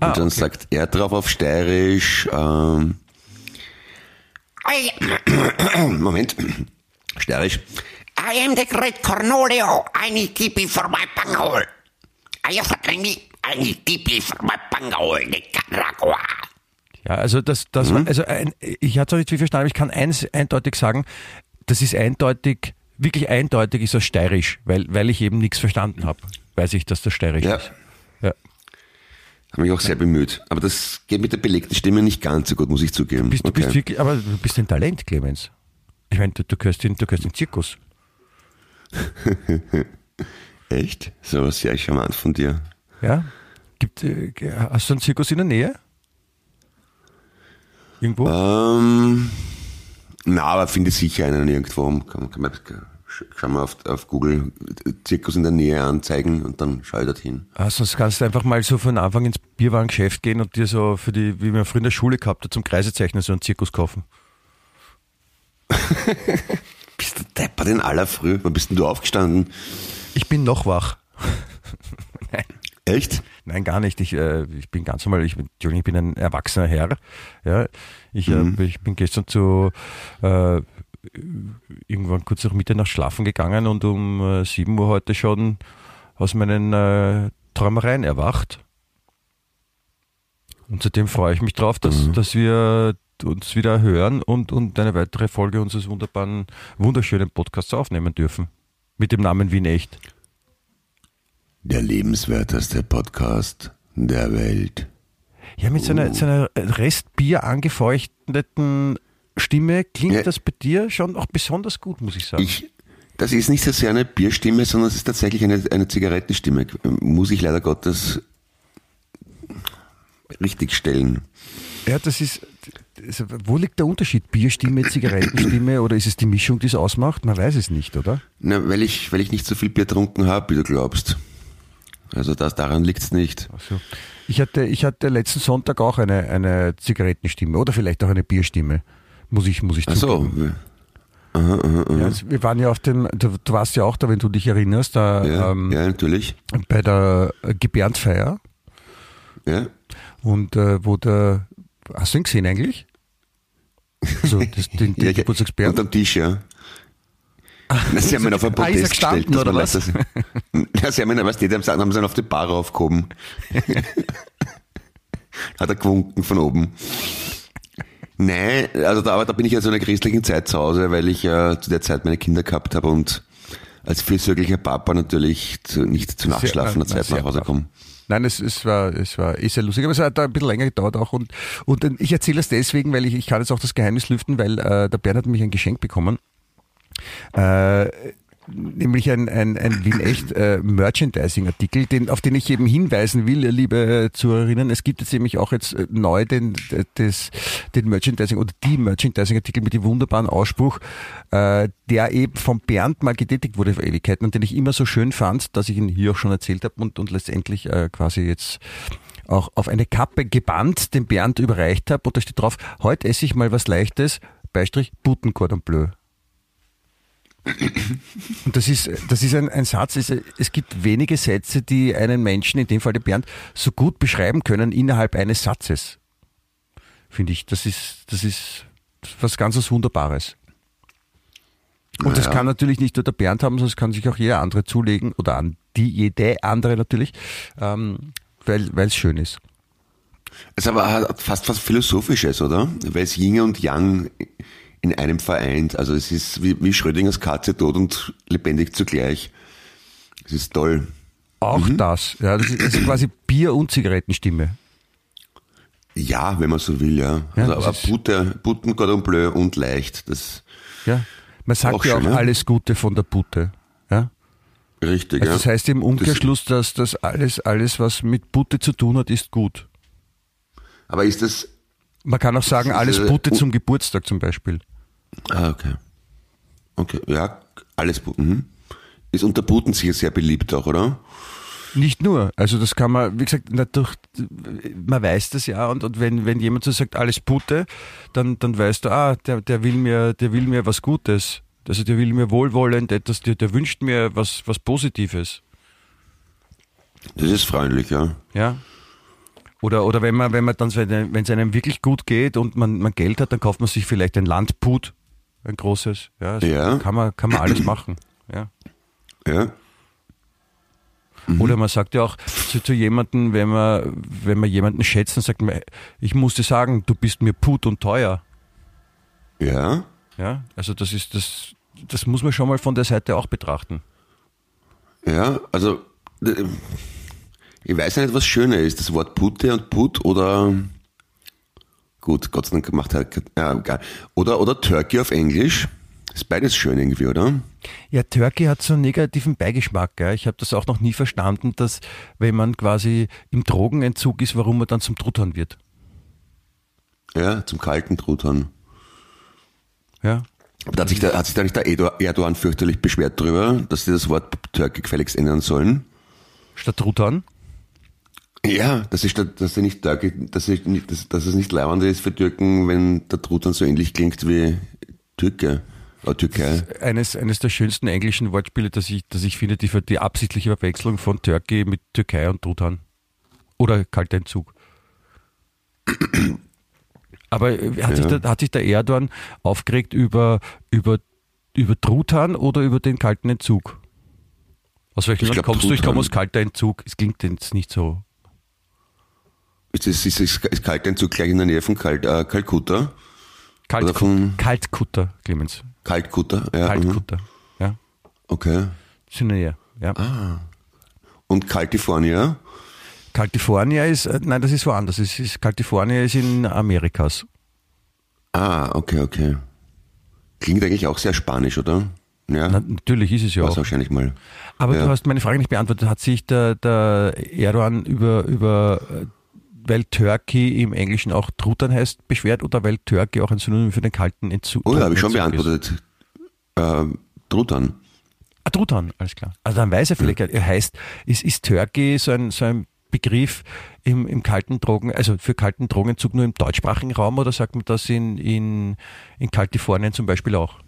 Speaker 4: Und
Speaker 3: Ah,
Speaker 4: dann
Speaker 3: okay.
Speaker 4: sagt er drauf auf Steirisch, ähm, Moment, Steirisch,
Speaker 2: I am the great Cornolio. I need TP for my pangol. I have a me. I need TP for my pangol, Nicaragua.
Speaker 3: Ja, also das, das war, also ein, ich hatte es nicht viel verstanden, aber ich kann eins eindeutig sagen, das ist eindeutig, wirklich eindeutig ist das steirisch, weil, weil ich eben nichts verstanden habe, weiß ich, dass das steirisch
Speaker 4: Ja.
Speaker 3: ist. Ja.
Speaker 4: habe mich auch sehr bemüht. Aber das geht mit der belegten Stimme nicht ganz so gut, muss ich zugeben.
Speaker 3: Bist, Du
Speaker 4: Okay.
Speaker 3: bist wirklich, aber du bist ein Talent, Clemens. Ich meine, du, du gehörst in, du gehörst in den Zirkus.
Speaker 4: Echt? So sehr charmant von dir.
Speaker 3: Ja? Gibt, äh, hast du einen Zirkus in der Nähe? Irgendwo?
Speaker 4: Ähm, na, aber finde sicher einen irgendwo. Kann, kann man, schau mal auf, auf Google Zirkus in der Nähe anzeigen und dann schau ich dorthin.
Speaker 3: Ah, sonst kannst du einfach mal so von Anfang ins Bierwarengeschäft gehen und dir so für die, wie man früher in der Schule gehabt hat, zum Kreisezeichnen so einen Zirkus kaufen.
Speaker 4: Bist du deppert in aller Früh? Wann bist denn du aufgestanden?
Speaker 3: Ich bin noch wach. Nein.
Speaker 4: Echt?
Speaker 3: Nein, gar nicht. Ich, äh, ich bin ganz normal, ich, bin- Entschuldigung, ich bin ein erwachsener Herr. Ja, ich, äh, ich bin gestern zu äh, irgendwann kurz nach Mitternacht schlafen gegangen und um äh, 7 Uhr heute schon aus meinen äh, Träumereien erwacht. Und seitdem freue ich mich drauf, dass, dass wir uns wieder hören und, und eine weitere Folge unseres wunderbaren, wunderschönen Podcasts aufnehmen dürfen. Mit dem Namen Wien Echt.
Speaker 4: Der lebenswerteste Podcast der Welt.
Speaker 3: Ja, mit seiner, seiner Restbier angefeuchteten Stimme klingt
Speaker 4: Ja.
Speaker 3: das bei dir schon auch besonders gut, muss ich sagen.
Speaker 4: Ich, das ist nicht so sehr eine Bierstimme, sondern es ist tatsächlich eine, eine Zigarettenstimme. Muss ich leider Gottes richtig stellen.
Speaker 3: ja, das ist, also, wo liegt der Unterschied? Bierstimme, Zigarettenstimme oder ist es die Mischung, die es ausmacht? Man weiß es nicht, oder?
Speaker 4: Na, weil ich, weil ich nicht so viel Bier getrunken habe, wie du glaubst. Also das, daran liegt's nicht.
Speaker 3: Also, ich hatte, ich hatte letzten Sonntag auch eine, eine Zigarettenstimme oder vielleicht auch eine Bierstimme. Muss ich, muss ich
Speaker 4: Ach so.
Speaker 3: zugeben. Ja, also wir waren ja auf dem, du, du warst ja auch da, wenn du dich erinnerst, da,
Speaker 4: Ja,
Speaker 3: ähm,
Speaker 4: ja, natürlich.
Speaker 3: bei der Gebärdfeier.
Speaker 4: Ja.
Speaker 3: Und äh, wo der, hast du ihn gesehen eigentlich? Also das, den, den
Speaker 4: ja,
Speaker 3: Geburtstagsbären?
Speaker 4: Unterm Tisch, ja. Na, sie haben ihn auf einen Protest gestellt. dass
Speaker 3: oder
Speaker 4: man
Speaker 3: was?
Speaker 4: weiß, dass- Ja, sie haben ihn, was die, haben, haben sie ihn auf die Bar aufgehoben. Hat er gewunken von oben. Nein, also da, aber da bin ich ja zu einer christlichen Zeit zu Hause, weil ich äh, zu der Zeit meine Kinder gehabt habe und als fürsorglicher Papa natürlich zu, nicht zu nachschlafender Zeit nach Hause
Speaker 3: brav.
Speaker 4: komme.
Speaker 3: Nein, es, es war, es war eh sehr lustig, aber es hat ein bisschen länger gedauert auch und, und ich erzähle es deswegen, weil ich, ich kann jetzt auch das Geheimnis lüften, weil äh, der Bernd hat mich ein Geschenk bekommen. Äh, nämlich ein, ein, ein Wien echt äh, Merchandising-Artikel, den, auf den ich eben hinweisen will, liebe Zuhörerinnen. Es gibt jetzt nämlich auch jetzt äh, neu den, das, den Merchandising oder die Merchandising-Artikel mit dem wunderbaren Ausspruch, äh, der eben vom Bernd mal getätigt wurde vor Ewigkeiten und den ich immer so schön fand, dass ich ihn hier auch schon erzählt habe und, und letztendlich äh, quasi jetzt auch auf eine Kappe gebannt dem Bernd überreicht habe und da steht drauf, heute esse ich mal was Leichtes, Beistrich Buten Cordon Bleu. Und das ist, das ist ein, ein Satz, es, es gibt wenige Sätze, die einen Menschen, in dem Fall den Bernd, so gut beschreiben können innerhalb eines Satzes. Finde ich, das ist, das ist was ganz was Wunderbares. Und das
Speaker 4: Naja.
Speaker 3: kann natürlich nicht nur der Bernd haben, sondern es kann sich auch jeder andere zulegen oder an die jede andere natürlich, ähm, weil weil es schön ist.
Speaker 4: Es aber hat fast was Philosophisches, oder? Weil es Yin und Yang in einem vereint. Also es ist wie, wie Schrödingers Katze tot und lebendig zugleich. Es ist toll.
Speaker 3: Auch das, ja, das ist, das ist quasi Bier- und Zigarettenstimme.
Speaker 4: Ja, wenn man so will, ja.
Speaker 3: Ja,
Speaker 4: also, aber Butter, Butten, Cordon Bleu und leicht. Das
Speaker 3: Ja. Man sagt
Speaker 4: Auch
Speaker 3: ja
Speaker 4: schön,
Speaker 3: auch
Speaker 4: ja.
Speaker 3: alles Gute von der Butte. Ja?
Speaker 4: richtig,
Speaker 3: Also
Speaker 4: ja.
Speaker 3: das heißt im Umkehrschluss, dass das alles, alles, was mit Butte zu tun hat, ist gut.
Speaker 4: aber ist das.
Speaker 3: Man kann auch sagen, alles
Speaker 4: äh,
Speaker 3: Butte zum Geburtstag zum Beispiel.
Speaker 4: Ah, okay. Okay, ja, alles. Mhm. Ist unter Buten sicher sehr beliebt auch, oder?
Speaker 3: Nicht nur. Also das kann man, wie gesagt, dadurch, man weiß das ja und, und wenn, wenn jemand so sagt, alles Pute, dann, dann weißt du, ah, der, der will mir, der will mir was Gutes. Also der will mir wohlwollend etwas, der, der wünscht mir was, was Positives.
Speaker 4: Das ist freundlich, ja.
Speaker 3: Ja. Oder, oder wenn man, wenn man dann, wenn es einem wirklich gut geht und man, man Geld hat, dann kauft man sich vielleicht ein Landput, ein großes. Ja, also
Speaker 4: Ja.
Speaker 3: Kann man, kann man alles machen. Ja.
Speaker 4: Ja.
Speaker 3: Oder man sagt ja auch zu, zu jemandem, wenn man, wenn man jemanden schätzt, dann sagt man, ich muss dir sagen, du bist mir put und teuer.
Speaker 4: Ja.
Speaker 3: Ja, also das ist das, das muss man schon mal von der Seite auch betrachten.
Speaker 4: Ja, also äh, ich weiß nicht, was schöner ist, das Wort Pute und Put oder gut, Gott sei Dank macht er ja, egal. Oder oder Turkey auf Englisch. Ist beides schön irgendwie, oder?
Speaker 3: Ja, Turkey hat so einen negativen Beigeschmack. Gell? Ich habe das auch noch nie verstanden, dass wenn man quasi im Drogenentzug ist, warum man dann zum Truthahn wird.
Speaker 4: Ja, zum kalten Truthahn.
Speaker 3: Ja,
Speaker 4: Aber da hat sich, da, hat sich da nicht der Erdo- Erdogan fürchterlich beschwert drüber, dass sie das Wort Turkey gefälligst ändern sollen?
Speaker 3: statt Truthahn.
Speaker 4: Ja, das ist, der- dass sie nicht dass, nicht, dass, dass es nicht leibend ist für Türken, wenn der Truthahn so ähnlich klingt wie Türke. Oder Türkei.
Speaker 3: Eines, eines der schönsten englischen Wortspiele, das ich, das ich finde, die, die absichtliche Verwechslung von Turkey mit Türkei und Truthahn. Oder kalter Entzug. Aber äh, hat, sich
Speaker 4: Ja.
Speaker 3: der, hat sich der Erdogan aufgeregt über, über, über Truthahn oder über den kalten Entzug? Aus welchem
Speaker 4: Ich
Speaker 3: Land kommst du? Ich komme
Speaker 4: Truthahn.
Speaker 3: aus kalter Entzug. Es klingt jetzt nicht so.
Speaker 4: Ist, das, ist, ist, ist Kalteinzug gleich in der Nähe von Kalt, äh, Kalkutta?
Speaker 3: Kalt,
Speaker 4: Oder von-
Speaker 3: Kaltkutter, Clemens.
Speaker 4: Kaltkutta, ja. mhm.
Speaker 3: Kaltkutter. Ja.
Speaker 4: Okay.
Speaker 3: Ist in der Nähe. Ja.
Speaker 4: Ah. Und Kalifornien?
Speaker 3: California ist, äh, nein, das ist woanders. Es ist, California ist in Amerikas.
Speaker 4: Ah, okay, okay. Klingt eigentlich auch sehr spanisch, oder? Ja,
Speaker 3: Na, natürlich ist es ja
Speaker 4: war's
Speaker 3: auch.
Speaker 4: wahrscheinlich mal.
Speaker 3: Aber
Speaker 4: ja.
Speaker 3: du hast meine Frage nicht beantwortet. Hat sich der, der Erdogan über, über, äh, weil Turkey im Englischen auch Truthahn heißt, beschwert oder weil Turkey auch ein Synonym für den kalten Entzug
Speaker 4: Oh ja, habe ich schon
Speaker 3: ist?
Speaker 4: beantwortet. Ähm, Truthahn.
Speaker 3: Ah, Truthahn, alles klar. Also dann weiß er vielleicht, er heißt, ist, ist Turkey so ein, so ein Begriff im, im kalten Drogen, also für kalten Drogenentzug nur im deutschsprachigen Raum oder sagt man das in, in, in Kalifornien zum Beispiel auch?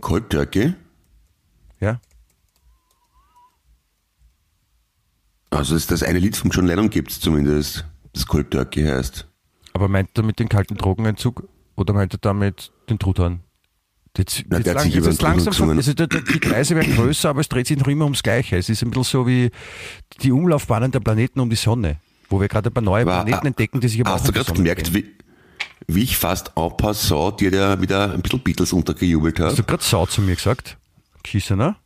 Speaker 4: Cold Turkey?
Speaker 3: Ja?
Speaker 4: Also das, das eine Lied von John Lennon gibt es zumindest, das Cold Turkey heißt.
Speaker 3: Aber meint er mit dem kalten Drogenentzug oder meint er damit den Truthahn? Jetzt,
Speaker 4: Na,
Speaker 3: jetzt, lang, ist langsam,
Speaker 4: gesungen.
Speaker 3: also die, die Kreise werden größer, aber es dreht sich noch immer ums Gleiche. Es ist ein bisschen so wie die Umlaufbahnen der Planeten um die Sonne, wo wir gerade ein paar neue
Speaker 4: Aber,
Speaker 3: Planeten entdecken, die sich aber auch
Speaker 4: Hast du gerade gemerkt, wie, wie ich fast en passant dir da wieder ein bisschen Beatles untergejubelt
Speaker 3: Hast du
Speaker 4: habe?
Speaker 3: gerade Sau zu mir gesagt? Kissener?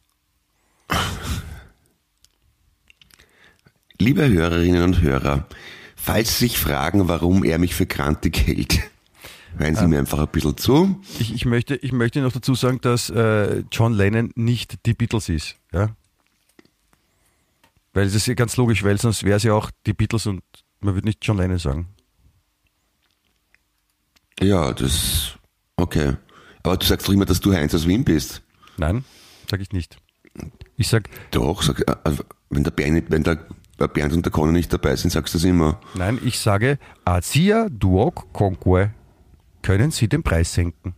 Speaker 4: Liebe Hörerinnen und Hörer, falls Sie sich fragen, warum er mich für krantig hält, hören Sie mir einfach ein bisschen zu.
Speaker 3: Ich, ich, möchte, ich möchte noch dazu sagen, dass äh, John Lennon nicht die Beatles ist. Ja? Weil das ist ja ganz logisch, weil sonst wäre es ja auch die Beatles und man würde nicht John Lennon sagen.
Speaker 4: Ja, das, okay. Aber du sagst doch immer, dass du Heinz aus Wien bist.
Speaker 3: Nein, sage ich nicht. Ich sag,
Speaker 4: Doch, sag, äh, wenn der Bernd, wenn der Bernd und der Conor nicht dabei sind, sagst du das immer.
Speaker 3: nein, ich sage, Asia Duoc Conque. Können Sie den Preis senken?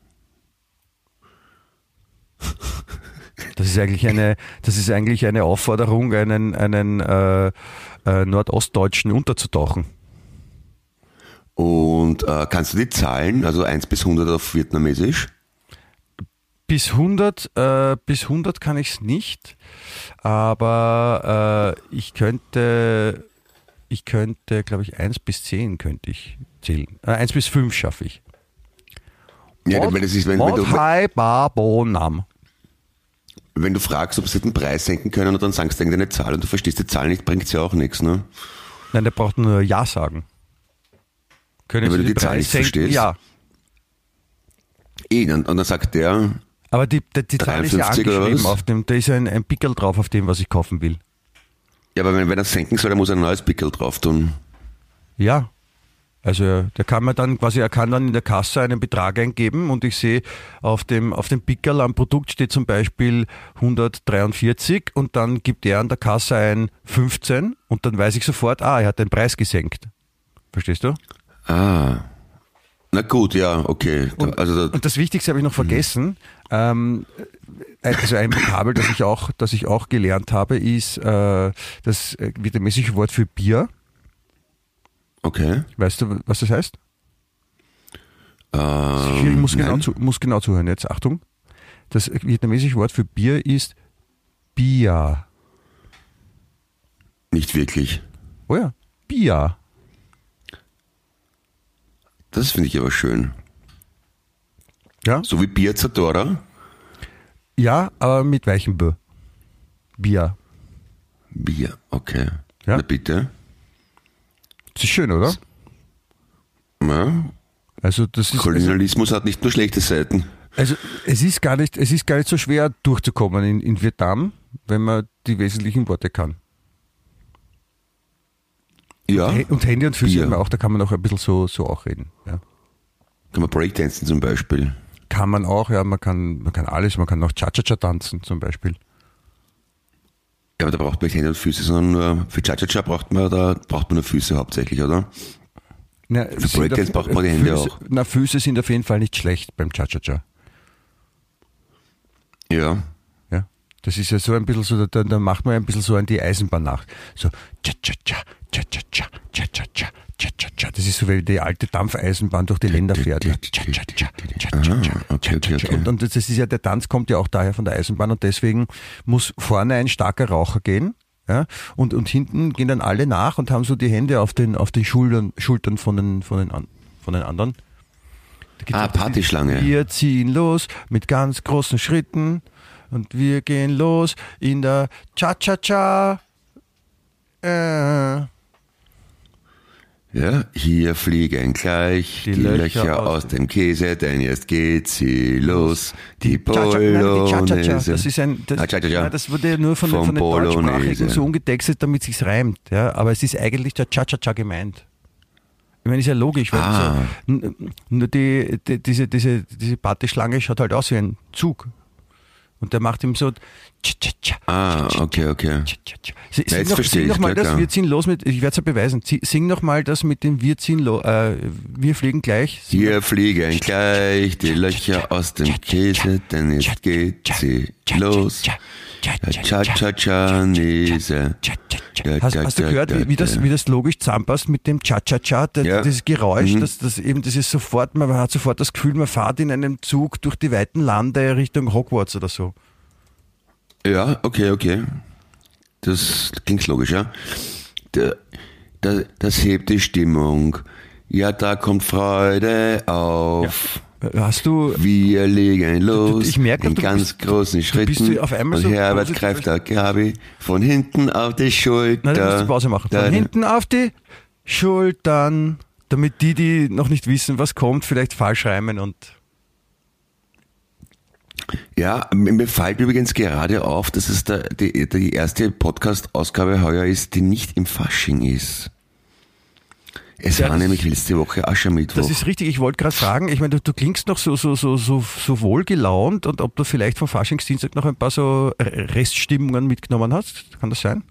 Speaker 3: Das ist eigentlich eine, das ist eigentlich eine Aufforderung, einen, einen äh, äh, Nordostdeutschen unterzutauchen.
Speaker 4: Und äh, kannst du die Zahlen, also 1 bis 100 auf Vietnamesisch?
Speaker 3: Bis 100, äh, bis 100 kann ich es nicht, aber äh, ich könnte, ich könnte, glaube ich, 1 bis 10 könnte ich zählen. Äh, 1 bis 5 schaffe ich.
Speaker 4: Ja, weil das ist, wenn, wenn, du, wenn du fragst, ob sie den Preis senken können und dann sagst du irgendeine Zahl und du verstehst die Zahl nicht, bringt ja auch nichts, ne?
Speaker 3: Nein, der braucht nur Ja sagen. Können
Speaker 4: Ja,
Speaker 3: Sie
Speaker 4: weil du die Zahl nicht
Speaker 3: senken?
Speaker 4: verstehst.
Speaker 3: Ja.
Speaker 4: Eh, und, und dann sagt der,
Speaker 3: Aber die, die, die Zahl ist ja
Speaker 4: 53 oder
Speaker 3: angeschrieben auf dem, da ist ein, ein Pickel drauf, auf dem, was ich kaufen will.
Speaker 4: ja, aber wenn, wenn er senken soll, dann muss er ein neues Pickel drauf tun.
Speaker 3: Ja. Also der kann mir dann quasi, er kann dann in der Kasse einen Betrag eingeben und ich sehe auf dem, auf dem Pickerl am Produkt steht zum Beispiel 143 und dann gibt er an der Kasse ein 15 und dann weiß ich sofort, ah, er hat den Preis gesenkt. Verstehst du?
Speaker 4: Ah. Na gut, ja, okay.
Speaker 3: Und,
Speaker 4: also da,
Speaker 3: und das Wichtigste habe ich noch vergessen. Ähm, also ein Vokabel, das ich auch, das ich auch gelernt habe, ist äh, das äh, vietnamesische Wort für Bier.
Speaker 4: okay.
Speaker 3: Weißt du, was das heißt?
Speaker 4: Ähm,
Speaker 3: ich muss genau, zu, muss genau zuhören jetzt. Achtung. Das vietnamesische Wort für Bier ist Bia.
Speaker 4: Nicht wirklich.
Speaker 3: Oh ja, Bia.
Speaker 4: Das finde ich aber schön.
Speaker 3: Ja,
Speaker 4: So wie Bier Zadora.
Speaker 3: ja aber mit weichem B. Bia.
Speaker 4: Bier, okay.
Speaker 3: Ja.
Speaker 4: Na bitte.
Speaker 3: Das ist schön, oder?
Speaker 4: Ja.
Speaker 3: Also das ist also,
Speaker 4: Kolonialismus hat nicht nur schlechte Seiten.
Speaker 3: also es ist gar nicht, es ist gar nicht so schwer durchzukommen in, in Vietnam, wenn man die wesentlichen Worte kann.
Speaker 4: Ja.
Speaker 3: Und Hände und Füße man auch, da kann man auch ein bisschen so, so auch reden. Ja.
Speaker 4: Kann man Breakdancen zum Beispiel.
Speaker 3: Kann man auch, ja, man kann, man kann alles, man kann auch Cha-Cha-Cha tanzen zum Beispiel.
Speaker 4: Ja, aber da braucht man nicht Hände und Füße, sondern nur für Cha-Cha-Cha braucht man, da braucht man nur Füße hauptsächlich, oder?
Speaker 3: Na,
Speaker 4: Für Breakdance braucht man die Hände
Speaker 3: Füße,
Speaker 4: auch.
Speaker 3: Na, Füße sind auf jeden Fall nicht schlecht beim Cha-Cha-Cha.
Speaker 4: Ja.
Speaker 3: Das ist ja so ein bisschen so, da, da macht man ein bisschen so an die Eisenbahn nach. So, Cha-Cha-Cha, Cha-Cha-Cha, Cha-Cha-Cha, Cha-Cha-Cha. Das ist so, wie die alte Dampfeisenbahn durch die Länder fährt.
Speaker 4: Ah.
Speaker 3: Und, und das ist ja, der Tanz kommt ja auch daher von der Eisenbahn und deswegen muss vorne ein starker Raucher gehen. Ja, und, und hinten gehen dann alle nach und haben so die Hände auf den, auf den Schultern, Schultern von den, von den, von den anderen.
Speaker 4: Ah, Partyschlange.
Speaker 3: Wir ziehen los mit ganz großen Schritten und wir gehen los in der Cha-Cha-Cha. Äh.
Speaker 4: Ja, hier fliegen gleich die,
Speaker 3: Die
Speaker 4: Löcher,
Speaker 3: Löcher
Speaker 4: aus, dem Käse, denn jetzt geht sie los. Die. Bolognese.
Speaker 3: Das ist ein, das,
Speaker 4: Ah, Cha-Cha-Cha.
Speaker 3: ja, das wurde nur von,
Speaker 4: Vom
Speaker 3: von den Deutschsprachigen so umgetextet, damit sich's reimt. Ja, aber es ist eigentlich der Cha-Cha-Cha gemeint. Ich meine, ist ja logisch, weil
Speaker 4: Ah.
Speaker 3: so, nur die, die, diese, diese, diese Partyschlange schaut halt aus wie ein Zug. Und der macht ihm so.
Speaker 4: Ah, okay, okay.
Speaker 3: Sing
Speaker 4: jetzt
Speaker 3: noch,
Speaker 4: verstehe
Speaker 3: sing
Speaker 4: ich,
Speaker 3: mal
Speaker 4: ja,
Speaker 3: das, wir ziehen los mit, ich werde es ja beweisen, sing noch mal das mit dem wir ziehen los, äh, wir fliegen gleich. Sing
Speaker 4: Hier fliegen gleich die Löcher aus dem Käse, denn jetzt geht sie los. Cha-cha-cha-nese. Ja,
Speaker 3: Hast,
Speaker 4: ja,
Speaker 3: hast du
Speaker 4: ja,
Speaker 3: gehört,
Speaker 4: ja,
Speaker 3: wie, wie, das,
Speaker 4: ja.
Speaker 3: wie das logisch zusammenpasst mit dem Cha-Cha-Cha?
Speaker 4: Ja.
Speaker 3: Dieses Geräusch,
Speaker 4: Mhm.
Speaker 3: das, das eben, das ist sofort, man hat sofort das Gefühl, man fährt in einem Zug durch die weiten Lande Richtung Hogwarts oder so.
Speaker 4: Ja, okay, okay. Das klingt logisch, ja. Da, da, das hebt die Stimmung. Ja, da kommt Freude auf.
Speaker 3: Äh, Hast du,
Speaker 4: Wir legen los
Speaker 3: ich merke,
Speaker 4: in
Speaker 3: du
Speaker 4: ganz
Speaker 3: bist-
Speaker 4: großen
Speaker 3: du
Speaker 4: Schritten. und
Speaker 3: so
Speaker 4: Herbert greift der Gabi von hinten auf die Schulter.
Speaker 3: nein, du musst die Pause machen. Von
Speaker 4: Da-
Speaker 3: hinten auf die Schultern, damit die, die noch nicht wissen, was kommt, vielleicht falsch reimen und
Speaker 4: Ja, mir fällt übrigens gerade auf, dass es der, die, die erste Podcast-Ausgabe heuer ist, die nicht im Fasching ist. Es
Speaker 3: Ja,
Speaker 4: war nämlich letzte Woche Aschermittwoch.
Speaker 3: Das ist richtig, ich wollte gerade fragen, ich meine, du, du klingst noch so, so, so, so, so wohlgelaunt und ob du vielleicht vom Faschingsdienstag noch ein paar so Reststimmungen mitgenommen hast, kann das sein?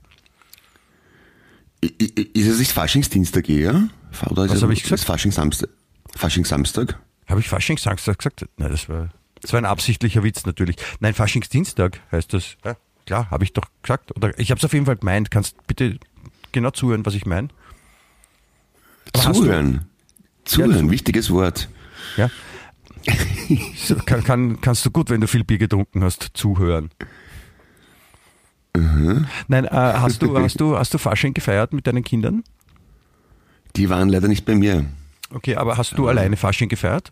Speaker 4: Ist es nicht Faschingsdienstag eher? Oder ist
Speaker 3: Was
Speaker 4: es-
Speaker 3: hab ich gesagt?
Speaker 4: Faschingssamstag? Faschingssamstag?
Speaker 3: Habe ich Faschingssamstag gesagt? Nein, das war, das war ein absichtlicher Witz natürlich. Nein, Faschingsdienstag heißt das. Ja, klar, habe ich doch gesagt. Oder ich habe es auf jeden Fall gemeint. Kannst bitte genau zuhören, was ich meine?
Speaker 4: Zuhören. Zuhören,
Speaker 3: Ja,
Speaker 4: wichtiges Wort.
Speaker 3: Ja. Kann, kann, kannst du gut, wenn du viel Bier getrunken hast, zuhören. Nein, äh, hast du, hast du, hast du Fasching gefeiert mit deinen Kindern?
Speaker 4: Die waren leider nicht bei mir.
Speaker 3: Okay, aber hast du alleine Fasching gefeiert?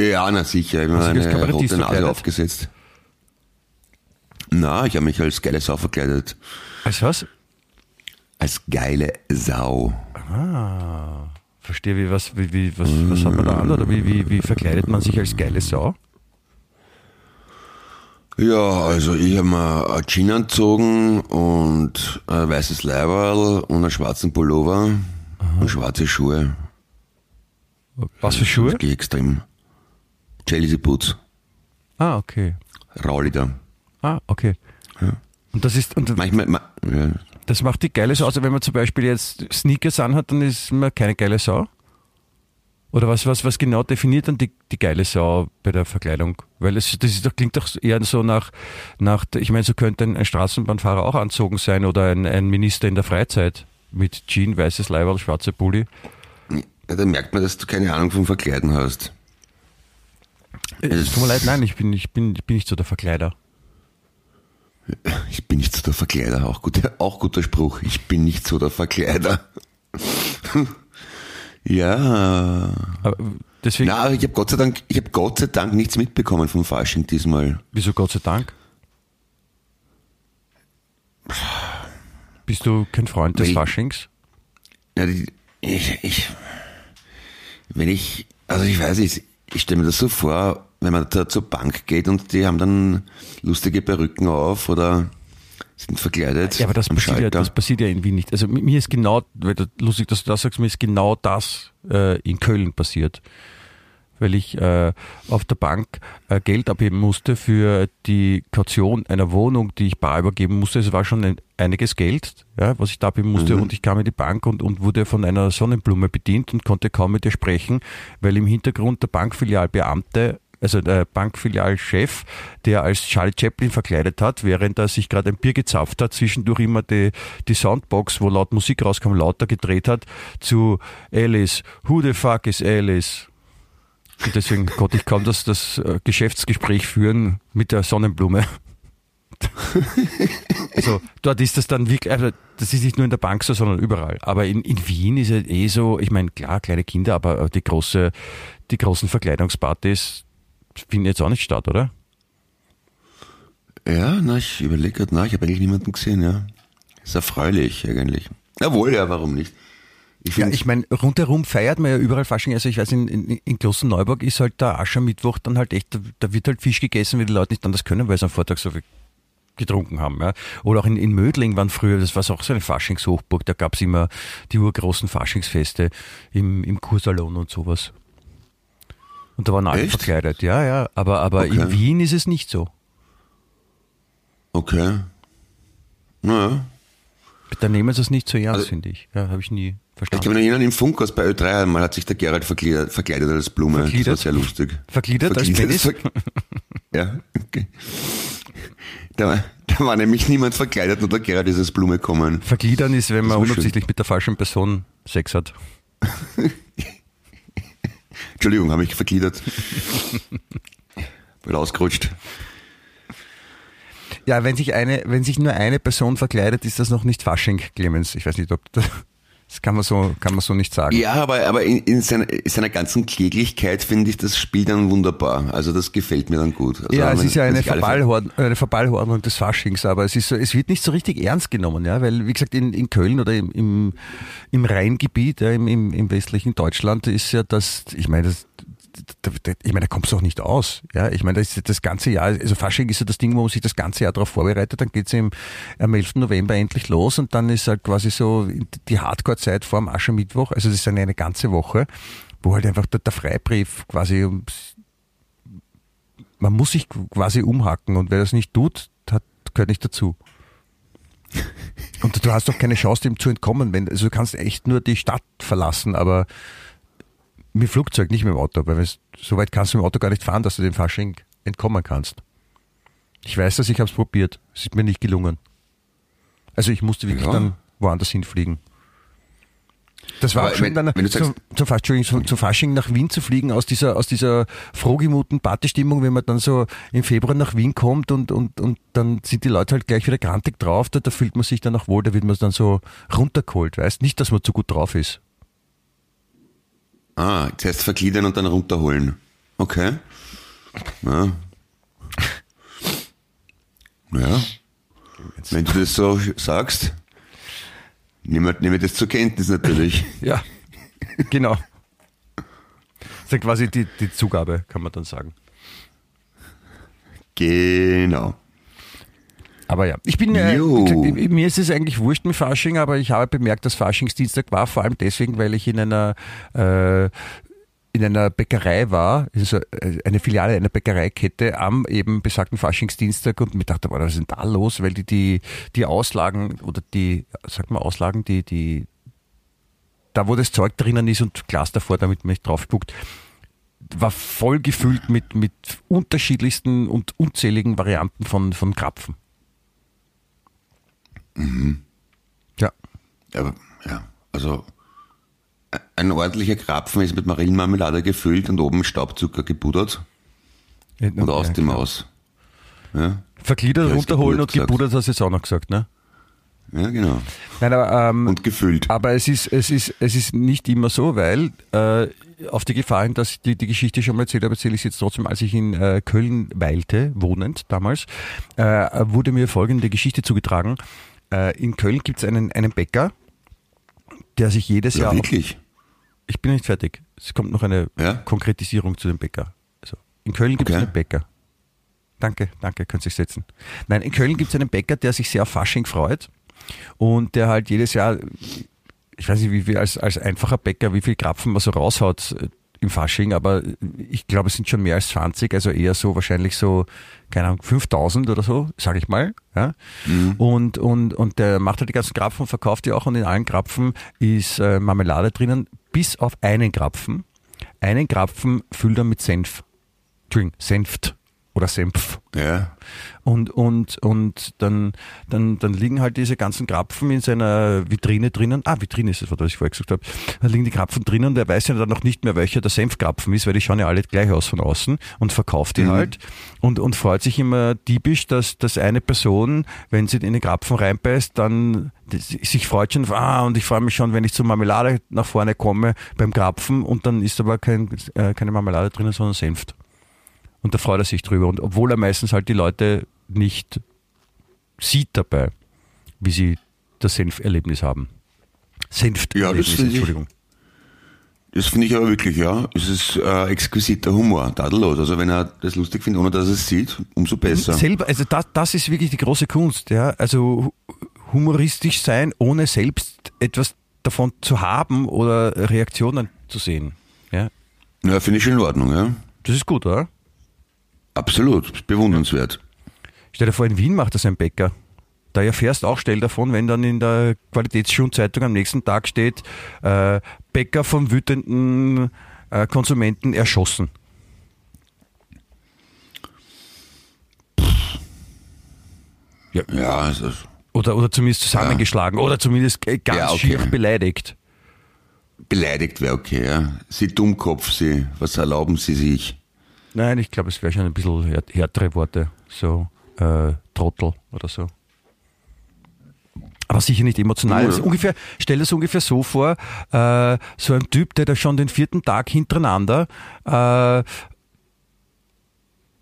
Speaker 4: Ja, na sicher. Ich habe
Speaker 3: du
Speaker 4: mir eine rote Nase aufgesetzt. Na, ich habe mich als geile Sau verkleidet.
Speaker 3: Als was?
Speaker 4: Als geile Sau.
Speaker 3: Ah, verstehe, wie, was, wie, wie, was, was hat man da an? Oder wie, wie, wie verkleidet man sich als geile Sau?
Speaker 4: Ja, also ich habe mir ein Jeans angezogen und ein weißes Leiberl und einen schwarzen Pullover und schwarze Schuhe.
Speaker 3: Was für Schuhe?
Speaker 4: Das extrem. Chelsea Boots.
Speaker 3: Ah, okay.
Speaker 4: Raulider.
Speaker 3: Ah, okay. Und das ist, und
Speaker 4: Manchmal, ma, ja.
Speaker 3: Das macht die geile Sau. Also wenn man zum Beispiel jetzt Sneakers anhat, dann ist man keine geile Sau. Oder was, was, was genau definiert dann die, die geile Sau bei der Verkleidung? Weil es, das ist klingt doch eher so nach, nach ich meine, so könnte ein, ein Straßenbahnfahrer auch anzogen sein oder ein, ein Minister in der Freizeit mit Jean, weißes Leiberl, schwarze Pulli.
Speaker 4: Ja, da merkt man, dass du keine Ahnung vom Verkleiden hast.
Speaker 3: Es tut mir leid, nein, ich bin, ich bin, ich bin nicht so der Verkleider.
Speaker 4: Ich bin nicht so der Verkleider, auch, gut, auch guter Spruch. Ich bin nicht so der Verkleider. ja.
Speaker 3: Aber deswegen,
Speaker 4: Na, ich habe Gott sei Dank, ich habe Gott sei Dank nichts mitbekommen vom Fasching diesmal.
Speaker 3: wieso Gott sei Dank? Bist du kein Freund des
Speaker 4: Weil-
Speaker 3: Faschings?
Speaker 4: Ja, ich, ich, wenn ich, also ich weiß nicht, ich stelle mir das so vor, wenn man da zur Bank geht und die haben dann lustige Perücken auf oder sind verkleidet
Speaker 3: Ja, aber das passiert ja, das passiert ja in Wien nicht. Also mir ist genau, weil du, lustig, dass du das sagst, mir ist genau das äh, in Köln passiert. Weil ich äh, auf der Bank äh, Geld abheben musste für die Kaution einer Wohnung, die ich bar übergeben musste. Es war schon ein, einiges Geld, ja, was ich da abheben musste. Und ich kam in die Bank und, und wurde von einer Sonnenblume bedient und konnte kaum mit ihr sprechen, weil im Hintergrund der Bankfilialbeamte also der Bankfilialchef, der als Charlie Chaplin verkleidet hat, während er sich gerade ein Bier gezapft hat, zwischendurch immer die, die Soundbox, wo laut Musik rauskam, lauter gedreht hat, zu Alice, who the fuck is Alice? Und deswegen konnte ich kaum das, das äh, Geschäftsgespräch führen mit der Sonnenblume. Also dort ist das dann wirklich, also das ist nicht nur in der Bank so, sondern überall. Aber in, in Wien ist es eh so, ich meine, klar, kleine Kinder, aber die große, die großen Verkleidungspartys finden jetzt auch nicht statt, oder?
Speaker 4: Ja, na, ich überlege gerade nach, ich habe eigentlich niemanden gesehen, ja. Ist erfreulich eigentlich. Jawohl, ja, warum nicht? Ich
Speaker 3: Ja,
Speaker 4: finde,
Speaker 3: ich meine, rundherum feiert man ja überall Fasching. Also ich weiß, in, in, in Klosterneuburg ist halt der Aschermittwoch dann halt echt, da, da wird halt Fisch gegessen, weil die Leute nicht anders können, weil sie am Vortag so viel getrunken haben. Ja. Oder auch in, in Mödling waren früher, das war auch so eine Faschingshochburg, da gab's immer die urgroßen Faschingsfeste im, im Kursalon und sowas. Und da waren alle
Speaker 4: Echt?
Speaker 3: verkleidet, ja, ja. Aber, aber in
Speaker 4: Okay.
Speaker 3: Wien ist es nicht so.
Speaker 4: okay. Naja.
Speaker 3: Da nehmen sie es nicht so ernst,
Speaker 4: Also-
Speaker 3: finde ich. Ja, habe ich nie
Speaker 4: Ich
Speaker 3: verstanden.
Speaker 4: kann mich erinnern, im Funkhaus bei Ö3 einmal hat sich der Gerald verkleidet, verkleidet als Blume.
Speaker 3: Verkleidet?
Speaker 4: Das war sehr lustig.
Speaker 3: Vergliedert als Penis?
Speaker 4: Ver ja, okay. Da, war- da war nämlich niemand verkleidet, nur der Gerald ist als Blume gekommen.
Speaker 3: Vergliedern ist, wenn man
Speaker 4: schön.
Speaker 3: unabsichtlich mit der falschen Person Sex hat.
Speaker 4: Entschuldigung, habe ich vergliedert. Bin ausgerutscht.
Speaker 3: Ja, wenn sich eine, wenn sich nur eine Person verkleidet, ist das noch nicht Fasching, Clemens. Ich weiß nicht, ob das, das kann man so, kann man so nicht sagen.
Speaker 4: Ja, aber, aber in, in, seiner, in seiner ganzen Kläglichkeit finde ich das Spiel dann wunderbar. Also das gefällt mir dann gut. Also
Speaker 3: ja, es ist ja eine, Verballhorn, eine Verballhornung des Faschings, aber es ist so, es wird nicht so richtig ernst genommen, ja, weil, wie gesagt, in, in Köln oder im, im, im Rheingebiet, ja, im, im, im westlichen Deutschland ist ja das, ich meine, das, da- da- ich meine, da kommst du auch nicht aus. Ja, ich meine, das, das ganze Jahr, also Fasching ist ja das Ding, wo man sich das ganze Jahr darauf vorbereitet, dann geht's im, am 11. November endlich los und dann ist halt quasi so die Hardcore-Zeit vor dem Aschermittwoch, also das ist eine, eine ganze Woche, wo halt einfach der, der Freibrief quasi man muss sich quasi umhacken und wer das nicht tut, hat, gehört nicht dazu. Und du hast doch keine Chance, dem zu entkommen. Wenn, also du kannst echt nur die Stadt verlassen, aber mit Flugzeug, nicht mit dem Auto, weil so weit kannst du mit dem Auto gar nicht fahren, dass du dem Fasching entkommen kannst. Ich weiß das, ich habe es probiert. Es ist mir nicht gelungen. Also ich musste wirklich
Speaker 4: Ja.
Speaker 3: dann woanders hinfliegen. Das war
Speaker 4: Aber
Speaker 3: auch schon
Speaker 4: wenn-
Speaker 3: dann
Speaker 4: wenn
Speaker 3: zum, zum, Fasch- Entschuldigung, zum, zum Fasching nach Wien zu fliegen, aus dieser, aus dieser frohgemuten Partystimmung, wenn man dann so im Februar nach Wien kommt und, und, und dann sind die Leute halt gleich wieder grantig drauf, da, da fühlt man sich dann auch wohl, da wird man dann so runtergeholt, weißt Nicht, dass man zu gut drauf ist.
Speaker 4: Ah, zuerst vergliedern und dann runterholen. Okay. Ja. Ja. Wenn du das so sagst, nehmen wir das zur Kenntnis natürlich.
Speaker 3: Ja, genau. Das ist ja quasi die, die Zugabe, kann man dann sagen.
Speaker 4: Genau.
Speaker 3: Aber ja, ich bin, äh, gesagt, mir ist es eigentlich wurscht mit Fasching, aber ich habe bemerkt, dass Faschingsdienstag war, vor allem deswegen, weil ich in einer, äh, in einer Bäckerei war, also äh, eine Filiale einer Bäckereikette am eben besagten Faschingsdienstag und mir dachte, boah, was ist denn da los? Weil die, die, die Auslagen oder die, sag mal Auslagen, die, die, da wo das Zeug drinnen ist und Glas davor, damit man nicht drauf guckt, war voll gefüllt mit, mit unterschiedlichsten und unzähligen Varianten von, von Krapfen. Ja.
Speaker 4: Aber, ja, also ein ordentlicher Krapfen ist mit Marillenmarmelade gefüllt und oben Staubzucker gebuddert und aus dem Aus. Ja,
Speaker 3: Vergliedert,
Speaker 4: Ja,
Speaker 3: runterholen und
Speaker 4: gebuddert
Speaker 3: gebuddert hast du jetzt auch noch gesagt, ne?
Speaker 4: ja genau.
Speaker 3: Nein, aber, ähm,
Speaker 4: Und gefüllt.
Speaker 3: aber es ist, es ist, es ist nicht immer so, weil äh, auf die Gefahr hin, dass ich die, die Geschichte schon mal erzählt habe, erzähle ich es jetzt trotzdem, als ich in äh, Köln weilte, wohnend damals, äh, wurde mir folgende Geschichte zugetragen. Äh, in Köln gibt es einen, einen Bäcker, der sich jedes
Speaker 4: Ja,
Speaker 3: Jahr...
Speaker 4: wirklich.
Speaker 3: Ich bin nicht fertig. Es kommt noch eine
Speaker 4: Ja?
Speaker 3: Konkretisierung zu dem Bäcker. Also, in Köln gibt es
Speaker 4: Okay.
Speaker 3: einen Bäcker. Danke, danke, könnt sich setzen. Nein, in Köln gibt es einen Bäcker, der sich sehr auf Fasching freut und der halt jedes Jahr, ich weiß nicht, wie viel als, als einfacher Bäcker, wie viel Krapfen man so raushaut im Fasching, aber ich glaube, es sind schon mehr als 20, also eher so wahrscheinlich so, keine Ahnung, 5000 oder so, sage ich mal. Ja? Und, und, und der macht halt die ganzen Krapfen, verkauft die auch und in allen Krapfen ist äh, Marmelade drinnen, bis auf einen Krapfen. Einen Krapfen füllt er mit Senf. Entschuldigung, Senft oder Senf.
Speaker 4: Ja.
Speaker 3: Und, und, und dann, dann, dann liegen halt diese ganzen Krapfen in seiner Vitrine drinnen. Ah, Vitrine ist das, was ich vorher gesagt habe. Da liegen die Krapfen drinnen und er weiß ja dann noch nicht mehr, welcher der Senfkrapfen ist, weil die schauen ja alle gleich aus von außen und verkauft die halt und, und freut sich immer diebisch, dass, dass eine Person, wenn sie in den Krapfen reinbeißt, dann sich freut schon, ah, und ich freue mich schon, wenn ich zur Marmelade nach vorne komme beim Krapfen und dann ist aber kein, äh, keine Marmelade drinnen, sondern Senft. Und da freut er sich drüber. Und obwohl er meistens halt die Leute nicht sieht dabei, wie sie das Senferlebnis haben. Senfterlebnis,
Speaker 4: Ja, das finde ich-
Speaker 3: Entschuldigung.
Speaker 4: Das finde ich aber wirklich, ja. Es ist äh, exquisiter Humor, tadellos. Also wenn er das lustig findet, ohne dass er es sieht, umso besser.
Speaker 3: Selber, also das, das ist wirklich die große Kunst, ja. Also hu- humoristisch sein, ohne selbst etwas davon zu haben oder Reaktionen zu sehen. Ja.
Speaker 4: Ja, finde ich schon in Ordnung, ja.
Speaker 3: Das ist gut, oder?
Speaker 4: Absolut, bewundernswert.
Speaker 3: Stell dir vor, in Wien macht das ein Bäcker. Da erfährst auch schnell davon, wenn dann in der Qualitätsschulzeitung am nächsten Tag steht, äh, Bäcker vom wütenden äh, Konsumenten erschossen.
Speaker 4: Ja, also,
Speaker 3: Oder, oder zumindest zusammengeschlagen oder zumindest ganz
Speaker 4: Ja, okay.
Speaker 3: schier beleidigt.
Speaker 4: beleidigt wäre okay, ja. Sie Dummkopf, Sie, was erlauben Sie sich?
Speaker 3: Nein, ich glaube, es wäre schon ein bisschen här- härtere Worte. So äh, Trottel oder so. Aber sicher nicht emotional. Ist ungefähr, stell das ungefähr so vor, äh, so ein Typ, der da schon den vierten Tag hintereinander äh,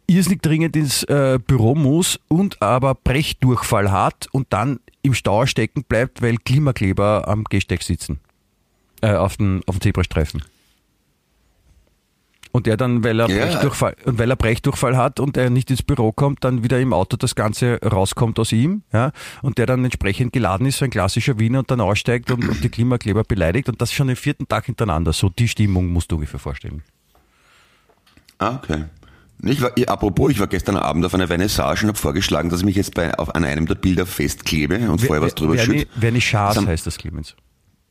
Speaker 3: irrsinnig dringend ins äh, Büro muss und aber Brechdurchfall hat und dann im Stau stecken bleibt, weil Klimakleber am Gehsteig sitzen. Äh, auf dem, auf dem Zebrastreifen. Und der dann, weil er,
Speaker 4: Ja.
Speaker 3: Brechdurchfall, und weil er Brechdurchfall hat und er nicht ins Büro kommt, dann wieder im Auto das Ganze rauskommt aus ihm, ja, und der dann entsprechend geladen ist, so ein klassischer Wiener und dann aussteigt und, und die Klimakleber beleidigt und das schon den vierten Tag hintereinander. So die Stimmung musst du ungefähr vorstellen.
Speaker 4: Ah, okay. Ich war, ich, apropos, ich war gestern Abend auf einer Vernissage und habe vorgeschlagen, dass ich mich jetzt bei, auf, an einem der Bilder festklebe und vorher was drüber schütte.
Speaker 3: Vernissage
Speaker 4: Das
Speaker 3: heißt das, Clemens.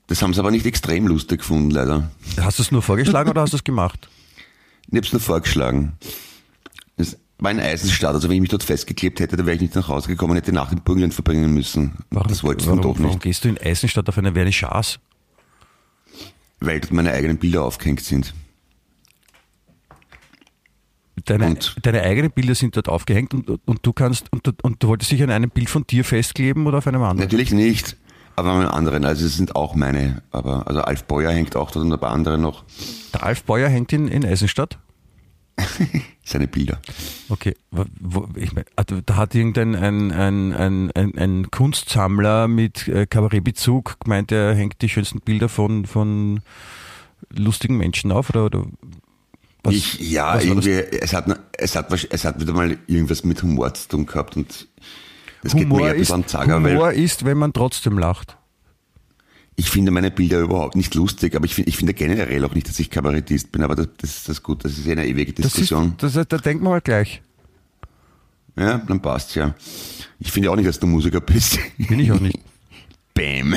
Speaker 4: Das haben sie aber nicht extrem lustig gefunden, leider.
Speaker 3: Hast du es nur vorgeschlagen oder hast du es gemacht?
Speaker 4: Ich habe es nur vorgeschlagen. Das war in Eisenstadt, also wenn ich mich dort festgeklebt hätte, dann wäre ich nicht nach Hause gekommen und hätte Nacht in Burgenland verbringen müssen. das wollte ich dann
Speaker 3: warum,
Speaker 4: doch
Speaker 3: warum
Speaker 4: nicht,
Speaker 3: gehst du in Eisenstadt auf eine Vernissage?
Speaker 4: weil dort meine eigenen Bilder aufgehängt sind.
Speaker 3: Deine,
Speaker 4: Und-
Speaker 3: deine eigenen Bilder sind dort aufgehängt und, und du kannst und, du- und du wolltest dich an einem Bild von dir festkleben oder auf einem anderen?
Speaker 4: Natürlich nicht, aber an anderen, also es sind auch meine, aber also Alf Beuer hängt auch dort und ein paar andere noch
Speaker 3: Der Alf Beuer hängt in, in Eisenstadt.
Speaker 4: seine Bilder.
Speaker 3: Okay, ich mein, ah, da hat irgendein ein, ein, ein, ein, ein Kunstsammler mit äh, Kabarettbezug gemeint, er hängt die schönsten Bilder von, von lustigen Menschen auf oder, oder was,
Speaker 4: ich, ja, irgendwie, es hat, es, hat, es hat wieder mal irgendwas mit Humor zu tun gehabt und das
Speaker 3: Humor, ist,
Speaker 4: weil
Speaker 3: Humor ist, wenn man trotzdem lacht.
Speaker 4: ich finde meine Bilder überhaupt nicht lustig, aber ich finde, ich finde generell auch nicht, dass ich Kabarettist bin, aber das, das ist das gut, das ist ja eine ewige
Speaker 3: Das ist,
Speaker 4: Diskussion.
Speaker 3: das, da denkt man mal gleich.
Speaker 4: Ja, dann passt's ja. Ich finde auch nicht, dass du Musiker bist.
Speaker 3: Bin ich auch nicht.
Speaker 4: Bäm.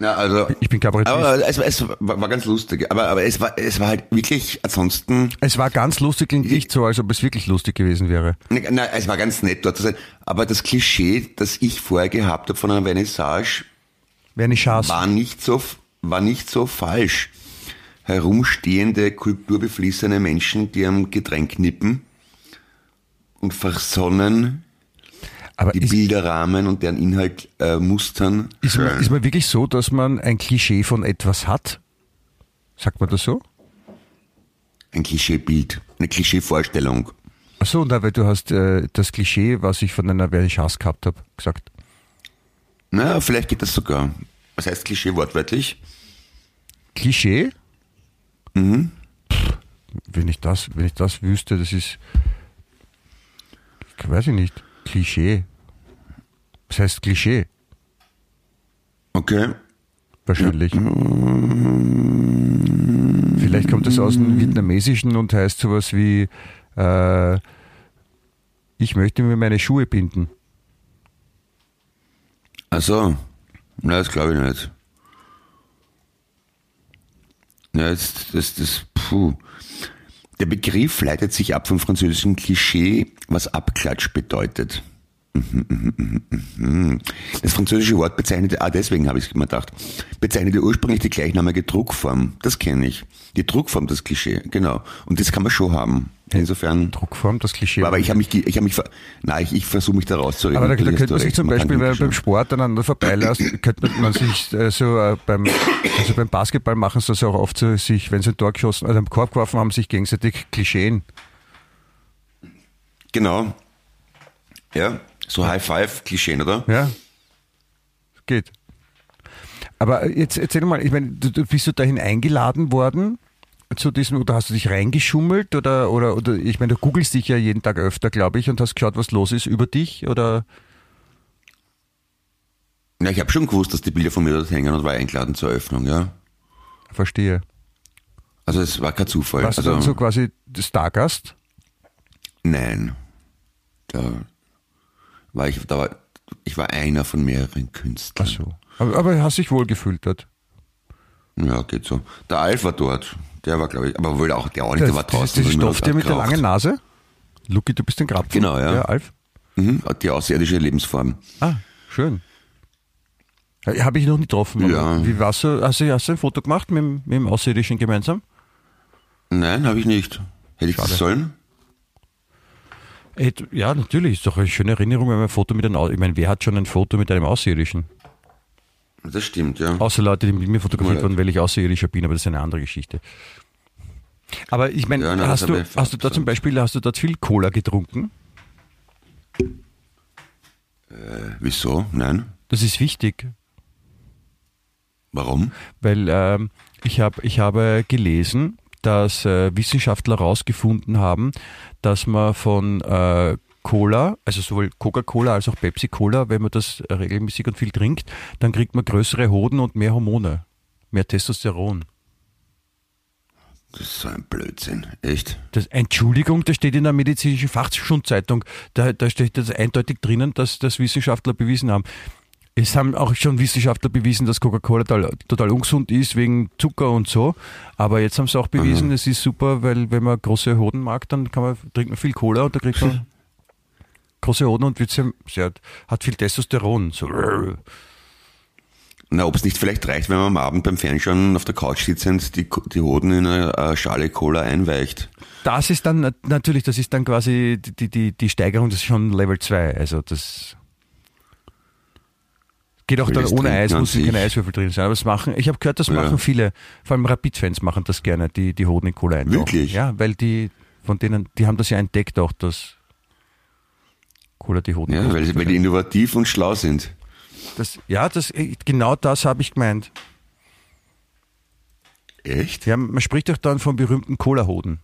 Speaker 4: Ja, also,
Speaker 3: Ich bin Kabarettist.
Speaker 4: aber es, es war, ganz lustig. Aber, aber es war, es war halt wirklich ansonsten,
Speaker 3: Es war ganz lustig, klingt nicht so, als ob es wirklich lustig gewesen wäre.
Speaker 4: nein, es war ganz nett dort zu sein. Aber das Klischee, das ich vorher gehabt habe von einer Vernissage,
Speaker 3: Chance.
Speaker 4: war nicht so, war nicht so falsch. Herumstehende, kulturbeflissene Menschen, die am Getränk nippen und versonnen
Speaker 3: Aber
Speaker 4: die
Speaker 3: ist,
Speaker 4: Bilderrahmen und deren Inhalt äh, mustern.
Speaker 3: ist, man, ist man wirklich so, dass man ein Klischee von etwas hat? Sagt man das so?
Speaker 4: Ein Klischeebild, eine Klischeevorstellung.
Speaker 3: Achso, na, weil du hast äh, das Klischee, was ich von einer Vernissage gehabt habe, gesagt.
Speaker 4: Na, vielleicht geht das sogar. Was heißt Klischee wortwörtlich?
Speaker 3: Klischee? Mhm. Wenn ich das, wenn ich das wüsste, das ist, ich weiß ich nicht, Klischee. Was heißt Klischee?
Speaker 4: Okay.
Speaker 3: Wahrscheinlich. Vielleicht kommt es aus dem Vietnamesischen und heißt sowas wie, äh, ich möchte mir meine Schuhe binden.
Speaker 4: Also, na, das glaube ich nicht. Ja, das, das, das, puh. Der Begriff leitet sich ab vom französischen Klischee, was Abklatsch bedeutet. Mhm, mhm, mhm. Das französische Wort bezeichnete, ah, deswegen habe ich es gedacht, bezeichnete ursprünglich die gleichnamige Druckform. Das kenne ich. Die Druckform, das Klischee, genau. Und das kann man schon haben. Insofern.
Speaker 3: Druckform, das Klischee.
Speaker 4: Aber ich habe mich, ich habe mich, nein, ich, ich versuche mich da rauszureden.
Speaker 3: Aber da, da könnte man sich zum
Speaker 4: man
Speaker 3: Beispiel bei,
Speaker 4: nicht
Speaker 3: beim Sport aneinander vorbeilassen, könnte man sich äh, so äh, beim, also beim Basketball machen sie das auch oft so, sich, wenn sie ein Tor geschossen, also am Korb geworfen haben, sich gegenseitig Klischeen.
Speaker 4: Genau. Ja, so High-Five-Klischeen, oder?
Speaker 3: Ja. Geht. Aber jetzt erzähl mal, ich meine, du, du, bist du dahin eingeladen worden zu diesem, oder hast du dich reingeschummelt oder, oder, oder ich meine, du googelst dich ja jeden Tag öfter, glaube ich, und hast geschaut, was los ist über dich oder
Speaker 4: Ja, ich habe schon gewusst, dass die Bilder von mir dort hängen und war eingeladen zur Eröffnung, ja.
Speaker 3: verstehe.
Speaker 4: Also es war kein Zufall.
Speaker 3: Warst du
Speaker 4: also,
Speaker 3: dann so quasi Stargast?
Speaker 4: Nein. Da war ich, da war, ich war einer von mehreren Künstlern.
Speaker 3: Ach so. Aber, aber hast dich wohl gefühlt dort.
Speaker 4: Ja, geht so. Der Alf war dort. Der war, glaube ich, aber wohl auch, der auch nicht, der war draußen.
Speaker 3: das
Speaker 4: mir
Speaker 3: Stoff dir mit der langen Nase? Lucky, du bist ein Grab.
Speaker 4: Genau, ja.
Speaker 3: Ja, Alf.
Speaker 4: Mhm, die außerirdische Lebensform.
Speaker 3: Ah, schön. Habe ich noch nicht getroffen.
Speaker 4: Ja.
Speaker 3: Wie warst du? Hast du, hast du ein Foto gemacht mit, dem- mit dem Außerirdischen gemeinsam?
Speaker 4: Nein, habe ich nicht. Hätte ich das sollen?
Speaker 3: Ey, du- ja, natürlich. Ist doch eine schöne Erinnerung, wenn man ein Foto mit einem Ich meine, wer hat schon ein Foto mit einem Außerirdischen?
Speaker 4: Das stimmt, ja.
Speaker 3: Außer Leute, die mit mir fotografiert wurden, weil ich Außerirdischer bin, aber das ist eine andere Geschichte. Aber ich meine,
Speaker 4: Ja,
Speaker 3: hast, du, hast du da zum Beispiel, hast du dort viel Cola getrunken?
Speaker 4: Wieso? Nein.
Speaker 3: Das ist wichtig.
Speaker 4: Warum?
Speaker 3: Weil ähm, ich, hab, ich habe gelesen, dass äh, Wissenschaftler herausgefunden haben, dass man von äh, Cola, also sowohl Coca-Cola als auch Pepsi-Cola, wenn man das regelmäßig und viel trinkt, dann kriegt man größere Hoden und mehr Hormone, mehr Testosteron.
Speaker 4: Das ist so ein Blödsinn. Echt?
Speaker 3: Das, Entschuldigung, das steht in der medizinischen Fachschundzeitung. Da, da steht das eindeutig drinnen, dass das Wissenschaftler bewiesen haben. Es haben auch schon Wissenschaftler bewiesen, dass Coca-Cola total, total ungesund ist wegen Zucker und so. Aber jetzt haben sie auch bewiesen, es ist super, weil wenn man große Hoden mag, dann kann man, trinkt man viel Cola und da kriegt man große Hoden und wird sehr, sehr, hat viel Testosteron. So.
Speaker 4: Na, ob es nicht vielleicht reicht, wenn man am Abend beim Fernschauen auf der Couch sitzend die, die Hoden in eine Schale Cola einweicht.
Speaker 3: Das ist dann nat- natürlich, das ist dann quasi die, die, die Steigerung, das ist schon Level 2. Also das geht auch dann ohne Eis, muss keine Eiswürfel drin sein. Aber das machen, ich habe gehört, das
Speaker 4: Ja.
Speaker 3: machen viele, vor allem Rapid-Fans machen das gerne, die, die Hoden in Cola eintauchen.
Speaker 4: Wirklich?
Speaker 3: Ja, weil die von denen, die haben das ja entdeckt auch, dass Cola die Hoden
Speaker 4: Ja, weil, sie- weil die innovativ und schlau sind.
Speaker 3: das, Ja, das, genau das habe ich gemeint.
Speaker 4: Echt?
Speaker 3: Ja, man spricht doch dann vom berühmten Cola-Hoden.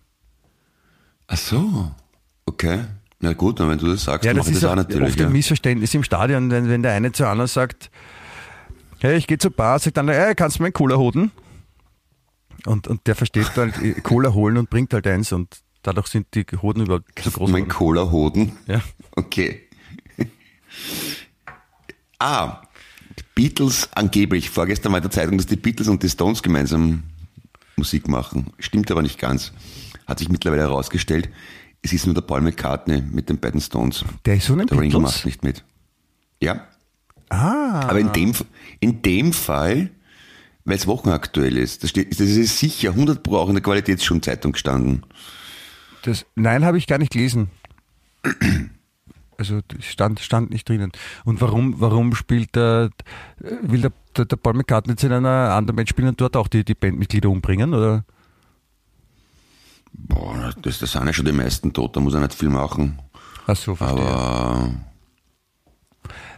Speaker 4: Ach so. Okay. Na gut, dann wenn du das sagst,
Speaker 3: Ja,
Speaker 4: dann
Speaker 3: das ist
Speaker 4: das auch
Speaker 3: auch
Speaker 4: natürlich.
Speaker 3: oft
Speaker 4: Ja.
Speaker 3: ein Missverständnis im Stadion, wenn, wenn der eine zu anderen sagt, hey, ich gehe zur Bar, sagt dann, hey, kannst du mir einen Cola holen? Und, und der versteht halt äh, Cola holen und bringt halt eins und dadurch sind die Hoden überhaupt so groß.
Speaker 4: Mein. Cola-Hoden.
Speaker 3: Ja.
Speaker 4: Okay. ah, Beatles angeblich, vorgestern war in der Zeitung, dass die Beatles und die Stones gemeinsam Musik machen. Stimmt aber nicht ganz. Hat sich mittlerweile herausgestellt, es ist nur der Paul McCartney mit den beiden Stones.
Speaker 3: Der ist so ein
Speaker 4: Der Ringo macht nicht mit. Ja,
Speaker 3: Ah.
Speaker 4: aber in dem, in dem Fall, weil es wochenaktuell ist, das, steht, das ist sicher 100 Pro auch in der Qualitätsschulzeitung gestanden.
Speaker 3: Das, nein, habe ich gar nicht gelesen. Also das stand, stand nicht drinnen. Und warum, warum spielt der, will der, der, der Paul McCartney jetzt in einer anderen Band spielen und dort auch die, die Bandmitglieder umbringen? Oder?
Speaker 4: Boah, das, das sind ja schon die meisten tot, da muss er nicht viel machen.
Speaker 3: Ach so, verstehe.
Speaker 4: Aber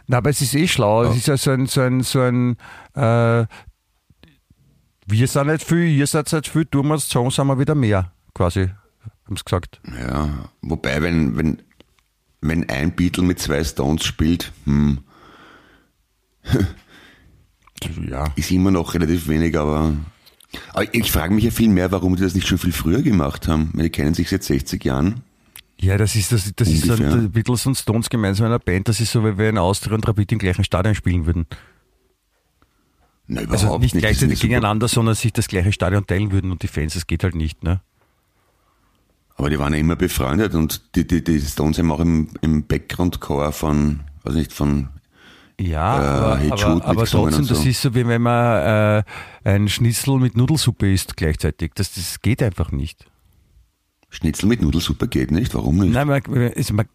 Speaker 3: Na, aber es ist eh schlau. Es ist ja so ein, so ein, so ein äh, wir sind nicht viel, ihr seid nicht viel, tun wir es sind wir wieder mehr, quasi, haben sie gesagt.
Speaker 4: ja, wobei, wenn, wenn, wenn ein Beatle mit zwei Stones spielt, hm,
Speaker 3: Ja.
Speaker 4: ist immer noch relativ wenig, aber, aber ich frage mich ja viel mehr, warum die das nicht schon viel früher gemacht haben. Weil die kennen sich seit 60 Jahren.
Speaker 3: Ja, das ist, das, das ist
Speaker 4: Ungefähr.
Speaker 3: die Beatles und Stones gemeinsam in einer Band. Das ist so, wie wenn Austria und Rapid im gleichen Stadion spielen würden.
Speaker 4: Na, überhaupt
Speaker 3: Also nicht
Speaker 4: Das
Speaker 3: gleichzeitig
Speaker 4: super-
Speaker 3: gegeneinander, sondern sich das gleiche Stadion teilen würden und die Fans, das geht halt nicht, ne?
Speaker 4: Aber die waren ja immer befreundet und die, die, die Stones haben auch im, im Background-Chor von, weiß nicht, von,
Speaker 3: Ja,
Speaker 4: Äh,
Speaker 3: aber, aber, aber trotzdem,
Speaker 4: und
Speaker 3: das
Speaker 4: so.
Speaker 3: ist so, wie wenn man äh, ein Schnitzel mit Nudelsuppe isst gleichzeitig. Das, das geht einfach nicht.
Speaker 4: Schnitzel mit Nudelsuppe geht nicht, warum nicht?
Speaker 3: Nein, man, also man,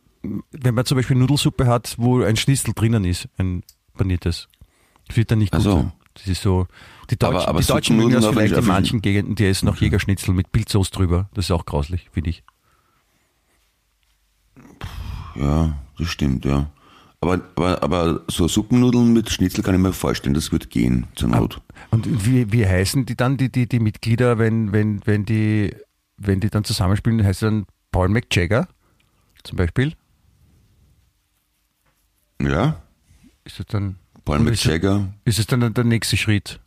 Speaker 3: wenn man zum Beispiel Nudelsuppe hat, wo ein Schnitzel drinnen ist, ein paniertes, das wird dann nicht gut
Speaker 4: Ach so.
Speaker 3: sein. Das ist so, die Deutschen,
Speaker 4: Aber- aber
Speaker 3: die Deutschen mögen das vielleicht in manchen Gegenden, die essen noch Jägerschnitzel mit Pilzsoße drüber. Das ist auch grauslich, finde ich.
Speaker 4: Ja, das stimmt, ja. Aber, aber, aber so Suppennudeln mit Schnitzel kann ich mir vorstellen, das wird gehen zur Not.
Speaker 3: Und wie, wie heißen die dann, die, die, die Mitglieder, wenn, wenn, wenn, die, wenn die dann zusammenspielen, heißt dann Paul McJagger zum Beispiel?
Speaker 4: Ja,
Speaker 3: Ist das dann,
Speaker 4: Paul McJagger.
Speaker 3: ist es dann der nächste Schritt?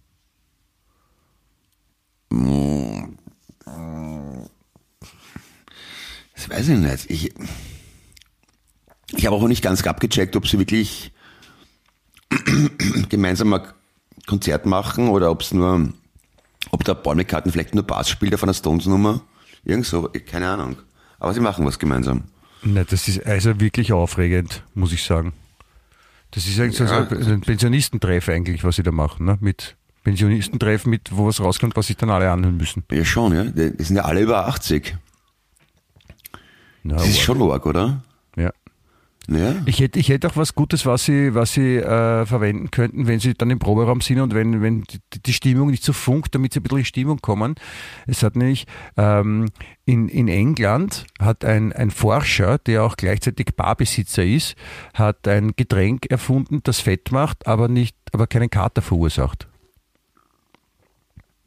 Speaker 4: Das weiß ich nicht. Ich, ich habe auch nicht ganz abgecheckt, ob sie wirklich gemeinsam ein Konzert machen oder ob es nur, ob der Paul McCartney vielleicht nur Bass spielt auf einer Stones-Nummer. Irgend so, keine Ahnung. Aber sie machen was gemeinsam.
Speaker 3: Na, das ist also wirklich aufregend, muss ich sagen. Das ist eigentlich
Speaker 4: Ja.
Speaker 3: so ein Pensionistentreff eigentlich, was sie da machen, ne? Mit Pensionistentreff, mit wo was rauskommt, was sich dann alle anhören müssen.
Speaker 4: Ja, schon, ja. Die sind ja alle über 80. Das ist schon arg, oder?
Speaker 3: ja.
Speaker 4: Ja.
Speaker 3: Ich hätte, ich hätte auch was Gutes, was Sie, was Sie äh, verwenden könnten, wenn Sie dann im Proberaum sind und wenn, wenn die, die Stimmung nicht so funkt, damit Sie ein bisschen in Stimmung kommen. Es hat nämlich ähm, in, in England hat ein, ein Forscher, der auch gleichzeitig Barbesitzer ist, hat ein Getränk erfunden, das Fett macht, aber nicht, aber keinen Kater verursacht.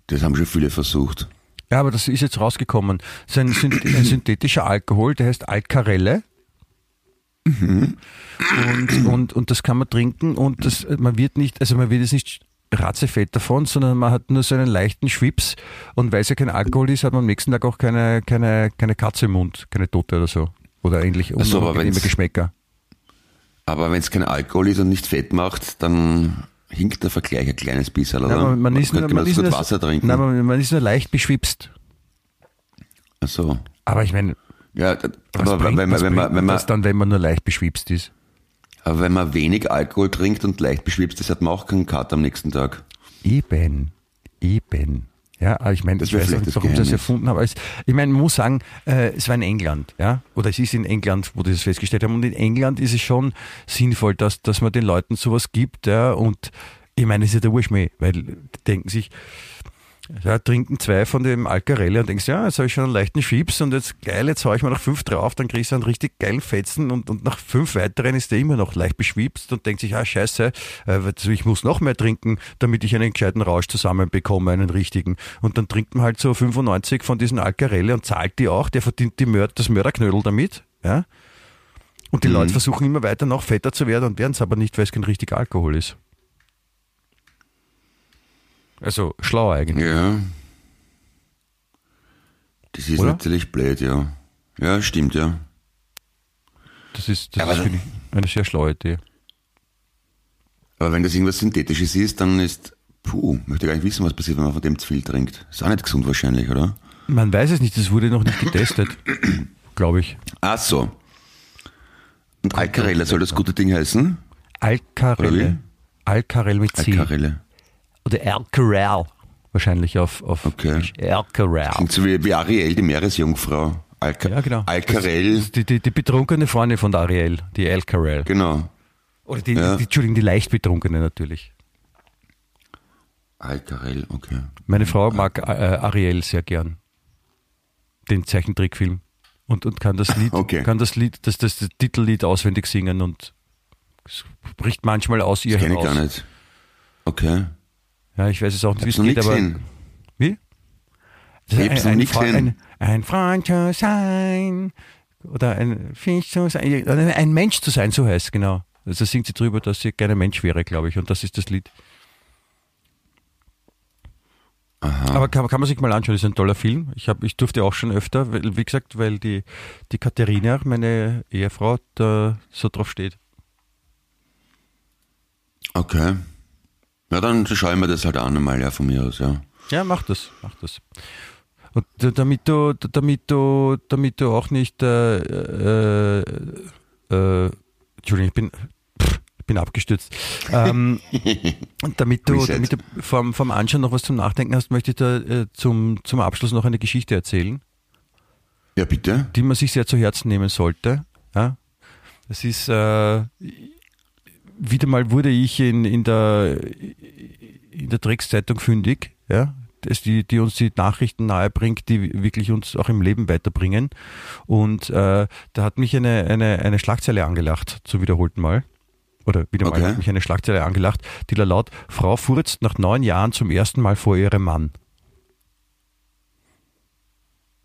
Speaker 4: Das haben schon viele versucht.
Speaker 3: Ja, aber das ist jetzt rausgekommen. Das ist ein, ein synthetischer Alkohol, der heißt Alcarelle. Und, und, und das kann man trinken und das, man wird nicht, also man wird jetzt nicht ratzefett davon, sondern man hat nur so einen leichten Schwips und weil es ja kein Alkohol ist, hat man am nächsten Tag auch keine, keine, keine Katze im Mund, keine Tote oder so. Oder ähnlich
Speaker 4: Ach so, aber
Speaker 3: unangenehme Geschmäcker.
Speaker 4: Aber wenn es kein Alkohol ist und nicht Fett macht, dann hinkt der Vergleich ein kleines bisschen, oder?
Speaker 3: Nein, man, man, ist nur, man, ist nur,
Speaker 4: Wasser trinken.
Speaker 3: nein, man, man ist nur leicht beschwipst.
Speaker 4: Ach so.
Speaker 3: Aber ich meine,
Speaker 4: Ja, aber
Speaker 3: bringt,
Speaker 4: wenn, man, wenn, man, wenn, man,
Speaker 3: das dann, wenn man nur leicht beschwipst ist?
Speaker 4: aber wenn man wenig Alkohol trinkt und leicht beschwipst ist, hat man auch keinen Kater am nächsten Tag.
Speaker 3: Eben, eben. Ja, aber ich meine,
Speaker 4: Das
Speaker 3: ich weiß nicht, warum sie das erfunden haben. Es, ich meine, man muss sagen, äh, es war in England, ja, oder es ist in England, wo die das festgestellt haben. Und in England ist es schon sinnvoll, dass, dass man den Leuten sowas gibt, ja, und ich meine, es ist ja der Urschmäh, weil die denken sich, ja, trinken zwei von dem Alcarelle und denkst, ja, jetzt habe ich schon einen leichten Schiebs und jetzt geil, jetzt hau ich mal noch fünf drauf, dann kriegst du einen richtig geilen Fetzen und, und nach fünf weiteren ist der immer noch leicht beschwipst und denkt sich, ah scheiße, äh, also ich muss noch mehr trinken, damit ich einen gescheiten Rausch zusammenbekomme, einen richtigen. Und dann trinkt man halt so 95 von diesen Alcarelle und zahlt die auch, der verdient die Mörd, das Mörderknödel damit, ja. Und die
Speaker 4: Mhm.
Speaker 3: Leute versuchen immer weiter noch fetter zu werden und werden es aber nicht, weil es kein richtiger Alkohol ist. Also schlau eigentlich.
Speaker 4: Ja. Das ist
Speaker 3: Oder?
Speaker 4: natürlich blöd, ja. Ja, stimmt, ja.
Speaker 3: Das ist, das ist
Speaker 4: aber-
Speaker 3: finde ich, eine sehr schlaue Idee.
Speaker 4: Aber wenn das irgendwas Synthetisches ist, dann ist, puh, möchte gar nicht wissen, was passiert, wenn man von dem zu viel trinkt. Ist auch nicht gesund wahrscheinlich, oder?
Speaker 3: Man weiß es nicht, das wurde noch nicht getestet, glaube ich.
Speaker 4: Ach so. Und Alcarella soll das gute Ding heißen?
Speaker 3: Alcarelle. Alcarelle mit C.
Speaker 4: Alcarelle.
Speaker 3: Oder Alcarell. Wahrscheinlich auf, auf
Speaker 4: Okay.
Speaker 3: Alcarell.
Speaker 4: Klingt so wie, wie Ariel, die Meeresjungfrau. Alca
Speaker 3: Ja, genau.
Speaker 4: Alcarell,
Speaker 3: Das ist Die, die, die betrunkene Freundin von der Ariel, die Alcarell.
Speaker 4: genau.
Speaker 3: Oder die,
Speaker 4: Ja.
Speaker 3: die, Entschuldigung, die leicht betrunkene natürlich.
Speaker 4: Alcarell, okay.
Speaker 3: Meine Frau mag äh, Ariel sehr gern. Den Zeichentrickfilm. Und, und kann das Lied,
Speaker 4: Okay.
Speaker 3: kann das Lied, das, das, das Titellied auswendig singen und spricht manchmal aus ihr
Speaker 4: ich
Speaker 3: heraus.
Speaker 4: gar nicht. Okay.
Speaker 3: Ja, ich weiß es auch nicht, wie es geht, aber.
Speaker 4: gesehen.
Speaker 3: Wie? Das ein, ein, ein, ein Freund zu sein. Oder ein Fisch zu sein. Ein Mensch zu sein, so heißt es, genau. Also singt sie drüber, dass sie gerne Mensch wäre, glaube ich. Und das ist das Lied.
Speaker 4: Aha.
Speaker 3: Aber kann, kann man sich mal anschauen, ist ein toller Film. Ich, hab, ich durfte auch schon öfter, weil, wie gesagt, weil die, die Katharina, meine Ehefrau, da so drauf steht.
Speaker 4: Okay. Ja, dann schaue ich mir das halt an einmal, ja, von mir aus, ja.
Speaker 3: Ja, mach das, mach das. Und damit du, damit du, damit du auch nicht, äh, äh, äh, Entschuldigung, ich bin, pff, ich bin abgestürzt. Ähm, und damit du, damit du vom, vom Anschauen noch was zum Nachdenken hast, möchte ich da äh, zum, zum Abschluss noch eine Geschichte erzählen.
Speaker 4: Ja, bitte.
Speaker 3: die man sich sehr zu Herzen nehmen sollte. Ja? Das ist, äh, wieder mal wurde ich in, in der, in der Dreckszeitung fündig, ja? die, die uns die Nachrichten nahebringt, die wirklich uns auch im Leben weiterbringen. Und äh, da hat mich eine, eine, eine Schlagzeile angelacht, zum wiederholten Mal. Oder wieder mal
Speaker 4: Okay.
Speaker 3: hat mich eine Schlagzeile angelacht, die da laut, Frau furzt nach neun Jahren zum ersten Mal vor ihrem Mann.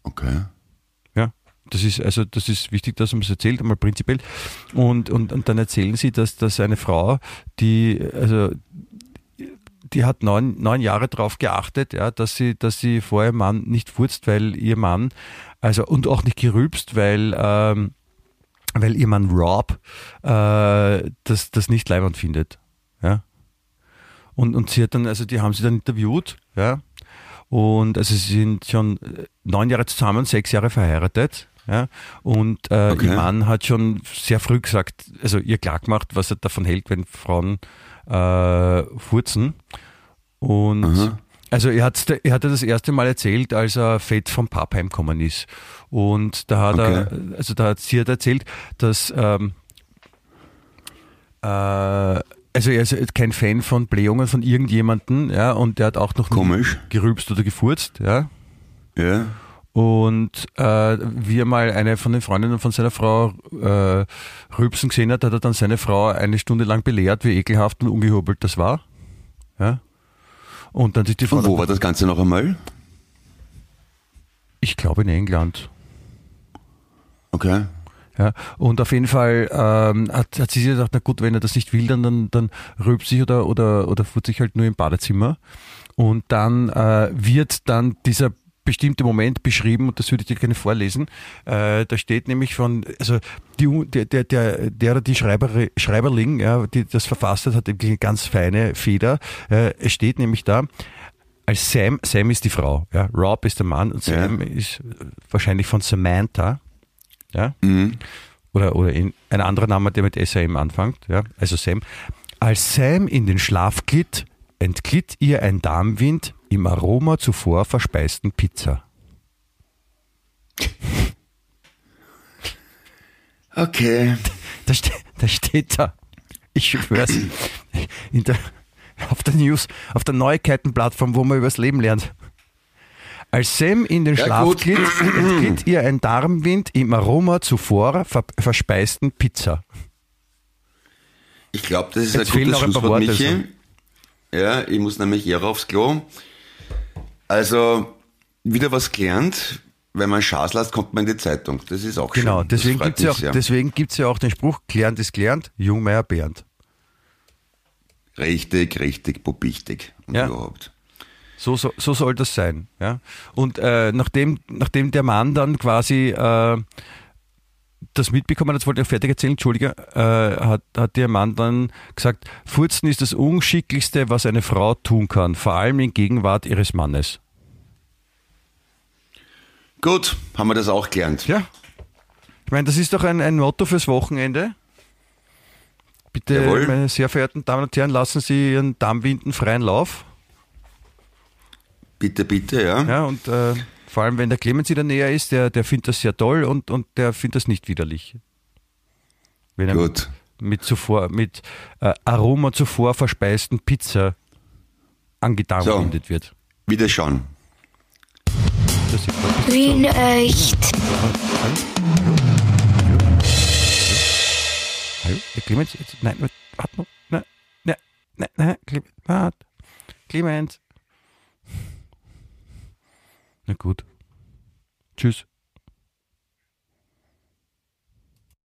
Speaker 4: Okay.
Speaker 3: Das ist also das ist wichtig, dass man es erzählt, einmal prinzipiell. Und, und, und dann erzählen sie, dass, dass eine Frau, die also die hat neun, neun Jahre darauf geachtet, ja, dass sie, dass sie vor ihrem Mann nicht furzt, weil ihr Mann, also und auch nicht gerülpst, weil ähm, weil ihr Mann Rob äh, das, das nicht leibend findet. Ja. Und, und sie hat dann, also die haben sie dann interviewt, ja. Und also sie sind schon äh, neun Jahre zusammen, sechs Jahre verheiratet. Ja, und äh,
Speaker 4: Okay.
Speaker 3: ihr Mann hat schon sehr früh gesagt, also ihr klar gemacht, was er davon hält, wenn Frauen äh, furzen. Und
Speaker 4: Aha.
Speaker 3: also er hat er hatte das erste Mal erzählt, als er fett vom Pub heimgekommen ist. Und da hat er, also da hat sie hat erzählt, dass ähm, äh, also er ist kein Fan von Blähungen von irgendjemanden, ja, und der hat auch noch
Speaker 4: Komisch.
Speaker 3: gerülpst oder gefurzt, ja.
Speaker 4: Ja.
Speaker 3: Und äh, wie er mal eine von den Freundinnen von seiner Frau äh, rülpsen gesehen hat, hat er dann seine Frau eine Stunde lang belehrt, wie ekelhaft und ungehobelt das war. Ja. Und dann sich die Frau,
Speaker 4: Und wo war das Ganze noch einmal?
Speaker 3: ich glaube in England.
Speaker 4: Okay.
Speaker 3: Ja, und auf jeden Fall ähm, hat, hat sie sich gedacht, na gut, wenn er das nicht will, dann, dann, dann rülpst sich oder, oder, oder furt sich halt nur im Badezimmer. Und dann äh, wird dann dieser bestimmte Moment beschrieben, und das würde ich dir gerne vorlesen. Äh, da steht nämlich von, also die, der, der, der, der die Schreiber, Schreiberling, ja, die das verfasst hat, hat eine ganz feine Feder. Äh, es steht nämlich da, als Sam, Sam ist die Frau, ja, Rob ist der Mann und Sam ist äh, wahrscheinlich von Samantha. Ja,
Speaker 4: Mhm.
Speaker 3: oder, oder in, ein anderer Name, der mit SAM anfängt, ja, also Sam. Als Sam in den Schlaf glitt, entglitt ihr ein Darmwind im Aroma zuvor verspeisten Pizza.
Speaker 4: Okay.
Speaker 3: Da, ste da steht da, ich schwör's, in der, auf der News, auf der Neuigkeitenplattform, wo man übers Leben lernt. Als Sam in den
Speaker 4: Ja,
Speaker 3: Schlaf glitt, entglitt ihr ein Darmwind im Aroma zuvor ver verspeisten Pizza.
Speaker 4: Ich glaube, das ist
Speaker 3: Jetzt
Speaker 4: ein gutes Schlusswort, Michi. Ja, ich muss nämlich eher aufs Klo. Also, wieder was gelernt. Wenn man Schaß lässt, kommt man in die Zeitung. Das ist auch
Speaker 3: Genau,
Speaker 4: schön. Das
Speaker 3: deswegen
Speaker 4: freut
Speaker 3: gibt's ja, auch-
Speaker 4: sehr.
Speaker 3: deswegen gibt's ja auch den Spruch, gelernt ist gelernt, Jungmeier Bernd.
Speaker 4: Richtig, richtig, popichtig. Und
Speaker 3: Ja.
Speaker 4: überhaupt.
Speaker 3: So, so, so soll das sein. Ja? Und äh, nachdem, nachdem der Mann dann quasi äh, das mitbekommen, das wollte ich auch fertig erzählen, Entschuldige, äh, hat, hat ihr Mann dann gesagt, Furzen ist das Unschicklichste, was eine Frau tun kann, vor allem in Gegenwart ihres Mannes.
Speaker 4: Gut, haben wir das auch gelernt.
Speaker 3: Ja. Ich meine, das ist doch ein, ein Motto fürs Wochenende. Bitte,
Speaker 4: Jawohl.
Speaker 3: meine sehr verehrten Damen und Herren, lassen Sie Ihren Darmwinden freien Lauf.
Speaker 4: Bitte, bitte, ja.
Speaker 3: Ja, und äh, vor allem, wenn der Clemens in der Nähe ist, der, der findet das sehr toll und, und der findet das nicht widerlich. Wenn er
Speaker 4: Gut.
Speaker 3: mit zuvor, mit äh, Aroma zuvor verspeisten Pizza angedankt wird.
Speaker 4: Wieder schauen.
Speaker 3: Das ist gut.
Speaker 1: Wien echt.
Speaker 3: Hallo? Der Clemens? Jetzt, nein, warte noch. Nein, nein, nein, nein, Clemens, warte. Clemens. Na gut. Tschüss.